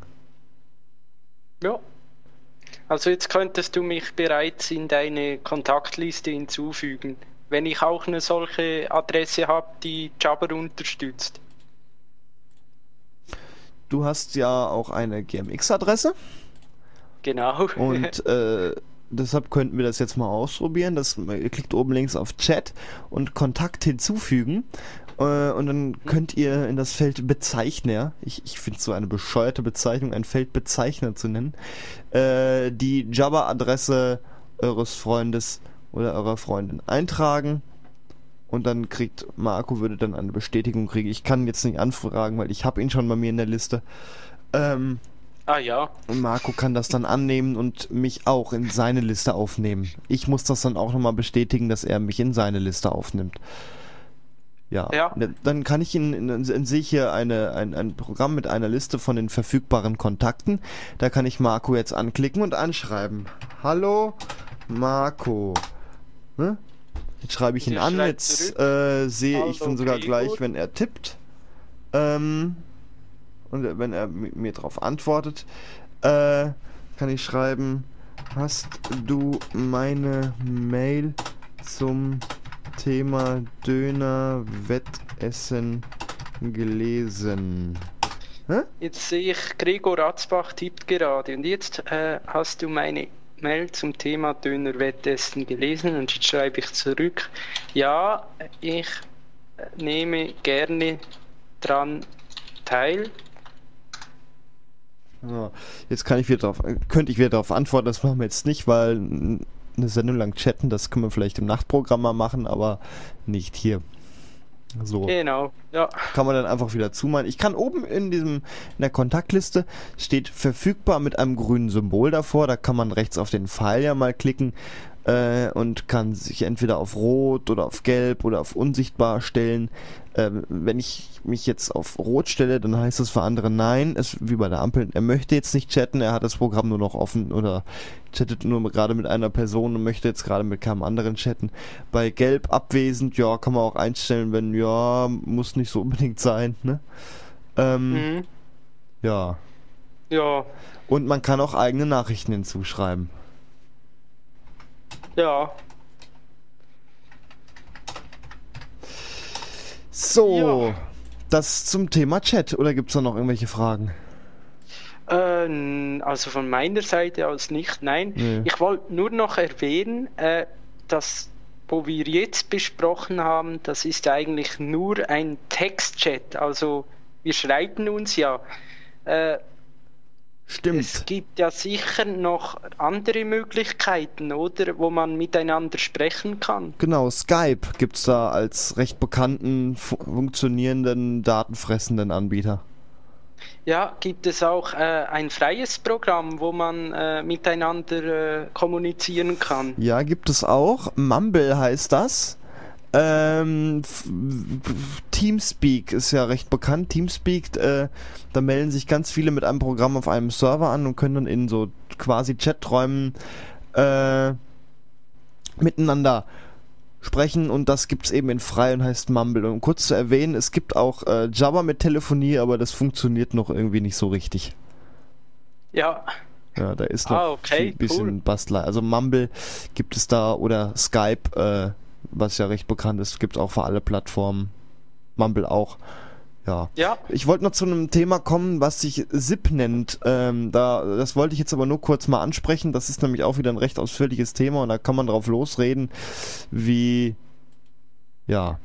Ja. Also jetzt könntest du mich bereits in deine Kontaktliste hinzufügen, wenn ich auch eine solche Adresse habe, die Jabber unterstützt. Du hast ja auch eine GMX-Adresse. Genau. Und äh, deshalb könnten wir das jetzt mal ausprobieren. Das, ihr klickt oben links auf Chat und Kontakt hinzufügen. Äh, und dann könnt ihr in das Feld Bezeichner, ich, ich finde so eine bescheuerte Bezeichnung, ein Feld Bezeichner zu nennen, äh, die Jabber-Adresse eures Freundes oder eurer Freundin eintragen. Und dann kriegt Marco würde dann eine Bestätigung kriegen. Ich kann jetzt nicht anfragen, weil ich habe ihn schon bei mir in der Liste. Ähm, ah ja. Und Marco kann das dann annehmen und mich auch in seine Liste aufnehmen. Ich muss das dann auch nochmal bestätigen, dass er mich in seine Liste aufnimmt. Ja, Ja. dann kann ich Ihnen, dann sehe ich hier eine, ein, ein Programm mit einer Liste von den verfügbaren Kontakten. Da kann ich Marco jetzt anklicken und anschreiben. Hallo Marco. Ne? Jetzt schreibe ich ihn an, jetzt äh, sehe ich Also, dann sogar okay, gleich, gut. wenn er tippt. Ähm, und wenn er mi- mir darauf antwortet, äh, kann ich schreiben, hast du meine Mail zum Thema Döner Wettessen gelesen? Hä? Jetzt sehe ich, Gregor Atzbach tippt gerade. Und jetzt äh, hast du meine Mail zum Thema Döner-Wettessen gelesen und jetzt schreibe ich zurück. Ja, ich nehme gerne dran teil. Ja, jetzt kann ich wieder drauf, könnte ich wieder darauf antworten, das machen wir jetzt nicht, weil eine Sendung lang chatten, das können wir vielleicht im Nachtprogramm mal machen, aber nicht hier. So. Genau, ja. kann man dann einfach wieder zumachen. Ich kann oben in diesem in der Kontaktliste steht verfügbar mit einem grünen Symbol davor. Da kann man rechts auf den Pfeil ja mal klicken äh, und kann sich entweder auf Rot oder auf Gelb oder auf Unsichtbar stellen. Ähm, wenn ich mich jetzt auf Rot stelle, dann heißt das für andere Nein. Es wie bei der Ampel. Er möchte jetzt nicht chatten. Er hat das Programm nur noch offen oder chattet nur gerade mit einer Person und möchte jetzt gerade mit keinem anderen chatten. Bei Gelb abwesend, ja, kann man auch einstellen, wenn ja, muss nicht so unbedingt sein, ne? Ähm, Mhm. Ja. Ja, Und man kann auch eigene Nachrichten hinzuschreiben. ja. So, Ja. das zum Thema Chat. Oder gibt es da noch irgendwelche Fragen? Äh, n- also von meiner Seite aus nicht, nein. Nee. Ich wollte nur noch erwähnen, äh, dass, wo wir jetzt besprochen haben, das ist eigentlich nur ein Textchat. Also wir schreiben uns ja. Äh, Stimmt. es gibt ja sicher noch andere Möglichkeiten, oder? Wo man miteinander sprechen kann. Genau, Skype gibt es da als recht bekannten, fu funktionierenden, datenfressenden Anbieter. Ja, gibt es auch äh, ein freies Programm, wo man äh, miteinander äh, kommunizieren kann? Ja, gibt es auch. Mumble heißt das. Ähm, Teamspeak ist ja recht bekannt. Teamspeak, äh, da melden sich ganz viele mit einem Programm auf einem Server an und können dann in so quasi Chaträumen äh, miteinander sprechen und das gibt's eben in frei und heißt Mumble. Und um kurz zu erwähnen, es gibt auch äh, Java mit Telefonie, aber das funktioniert noch irgendwie nicht so richtig. Ja, Ja, da ist noch Ah, okay, ein bisschen cool. Bastler. Also Mumble gibt es da oder Skype, äh, was ja recht bekannt ist, gibt es auch für alle Plattformen. Mumble auch. Ja. ja, Ich wollte noch zu einem Thema kommen, was sich SIP nennt. Ähm, da, das wollte ich jetzt aber nur kurz mal ansprechen. Das ist nämlich auch wieder ein recht ausführliches Thema und da kann man drauf losreden, wie ja,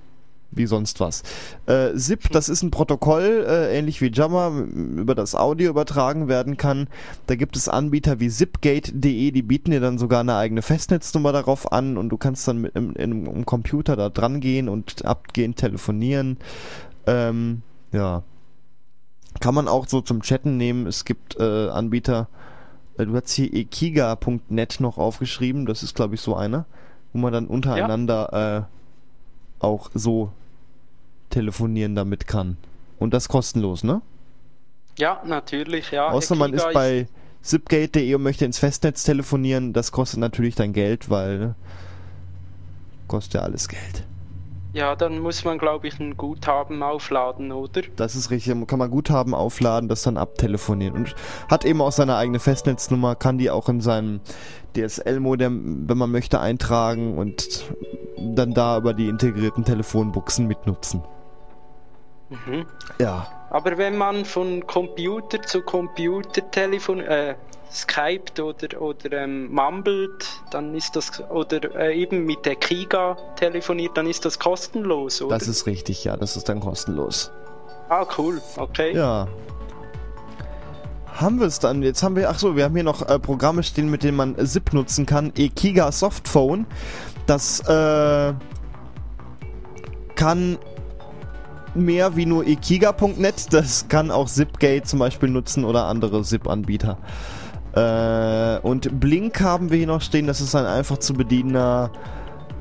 wie sonst was. Äh, SIP, das ist ein Protokoll, äh, ähnlich wie m- über das Audio übertragen werden kann. Da gibt es Anbieter wie zipgate.de, die bieten dir dann sogar eine eigene Festnetznummer darauf an und du kannst dann mit im, in, im Computer da dran gehen und abgehend telefonieren. Ähm, ja. Kann man auch so zum Chatten nehmen. Es gibt äh, Anbieter, äh, du hast hier ekiga.net noch aufgeschrieben, das ist glaube ich so einer, wo man dann untereinander äh, auch so telefonieren damit kann. Und das kostenlos, ne? ja, natürlich, ja. Außer man ist bei zipgate.de und möchte ins Festnetz telefonieren, das kostet natürlich dann Geld, weil kostet ja alles Geld. Ja, dann muss man, glaube ich, ein Guthaben aufladen, oder? Das ist richtig. Kann man Guthaben aufladen, das dann abtelefonieren. Und hat eben auch seine eigene Festnetznummer, kann die auch in seinem DSL-Modem, wenn man möchte, eintragen und dann da über die integrierten Telefonbuchsen mitnutzen. Mhm. Ja. Aber wenn man von Computer zu Computer telefon äh, Skype oder, oder ähm, mumbelt, dann ist das, oder äh, eben mit der Kiga telefoniert, dann ist das kostenlos, oder? Das ist richtig, ja, das ist dann kostenlos. Ah, cool, okay. Ja. Haben wir es dann? Jetzt haben wir, ach so, wir haben hier noch äh, Programme stehen, mit denen man SIP nutzen kann. Ekiga Softphone. Das äh, kann mehr wie nur ekiga.net. Das kann auch Zipgate zum Beispiel nutzen oder andere SIP-Anbieter. Äh, und Blink haben wir hier noch stehen. Das ist ein einfach zu bedienender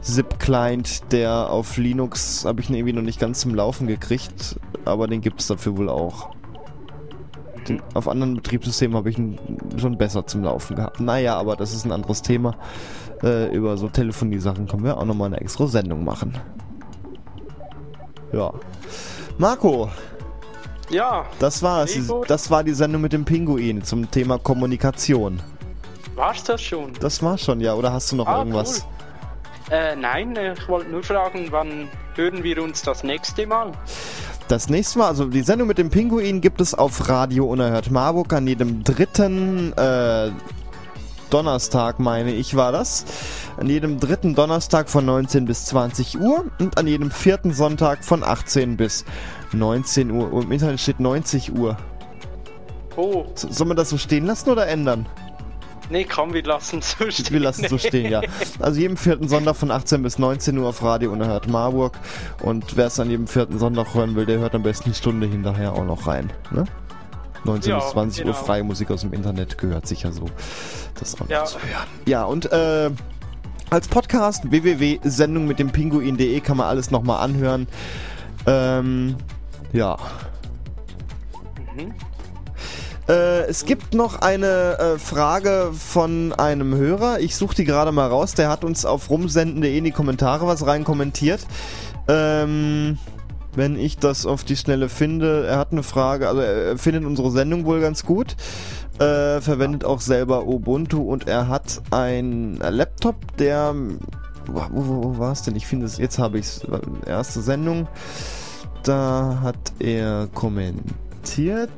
ZIP-Client, der auf Linux habe ich ihn irgendwie noch nicht ganz zum Laufen gekriegt, aber den gibt es dafür wohl auch. Den, auf anderen Betriebssystemen habe ich ihn schon besser zum Laufen gehabt. Naja, aber das ist ein anderes Thema. Äh, über so Telefonie-Sachen können wir auch nochmal eine extra Sendung machen. Ja. Marco, Ja, das war's. Das war die Sendung mit dem Pinguin zum Thema Kommunikation. war's das schon? Das war's schon, ja. Oder hast du noch Ah, irgendwas? Äh, nein, ich wollte nur fragen, wann hören wir uns das nächste Mal? Das nächste Mal, also die Sendung mit dem Pinguin gibt es auf Radio Unerhört Marburg an jedem dritten äh, Donnerstag, meine ich, war das. An jedem dritten Donnerstag von 19 bis 20 Uhr und an jedem vierten Sonntag von 18 bis 19 Uhr. Und Im Internet steht 90 Uhr. Oh, So- Soll man das so stehen lassen oder ändern? nee, komm, wir lassen es so stehen. Wir lassen es so stehen, ja. Also jeden vierten Sonntag von 18 bis 19 Uhr auf Radio Unerhört Marburg. Und wer es an jedem vierten Sonntag hören will, der hört am besten die Stunde hinterher auch noch rein. Ne? 19 Ja, bis 20 Uhr genau. freie Musik aus dem Internet gehört sicher so. Das auch noch Ja. zu hören. Ja, und äh, als Podcast www.sendung mit dem Pinguin.de kann man alles nochmal anhören. Ähm, ja. Mhm. Äh, es gibt noch eine äh, Frage von einem Hörer. Ich suche die gerade mal raus. Der hat uns auf rumsenden.de in die Kommentare was rein kommentiert. Ähm, wenn ich das auf die Schnelle finde, er hat eine Frage, also er findet unsere Sendung wohl ganz gut. Äh, verwendet auch selber Ubuntu und er hat ein Laptop, der. Wo, wo, wo war es denn? Ich finde es, jetzt habe ich es. Erste Sendung. Da hat er kommentiert.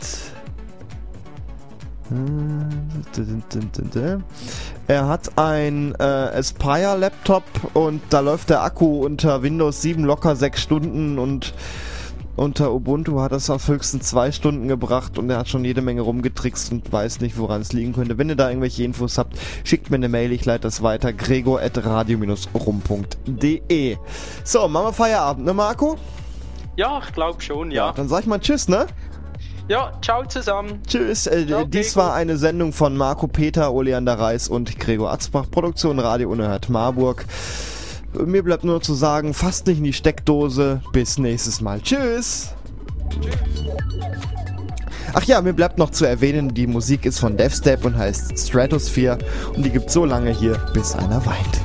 Er hat ein äh, Aspire Laptop und da läuft der Akku unter Windows 7 locker 6 Stunden und unter Ubuntu hat es auf höchstens 2 Stunden gebracht und er hat schon jede Menge rumgetrickst und weiß nicht, woran es liegen könnte. Wenn ihr da irgendwelche Infos habt, schickt mir eine Mail, ich leite das weiter. gregor.radio-rum.de So, machen wir Feierabend, ne Marco? Ja, ich glaube schon, ja. Dann sag ich mal Tschüss, ne? Ja, ciao zusammen. Tschüss, äh, Ciao, dies Gregor. war eine Sendung von Marco Peter, Oleander Reis und Gregor Atzbach, Produktion Radio Unerhört Marburg mir bleibt nur zu sagen, fasst nicht in die Steckdose. Bis nächstes Mal. Tschüss. Ach ja, mir bleibt noch zu erwähnen, die Musik ist von Deathstep und heißt Stratosphere und die gibt so lange hier, bis einer weint.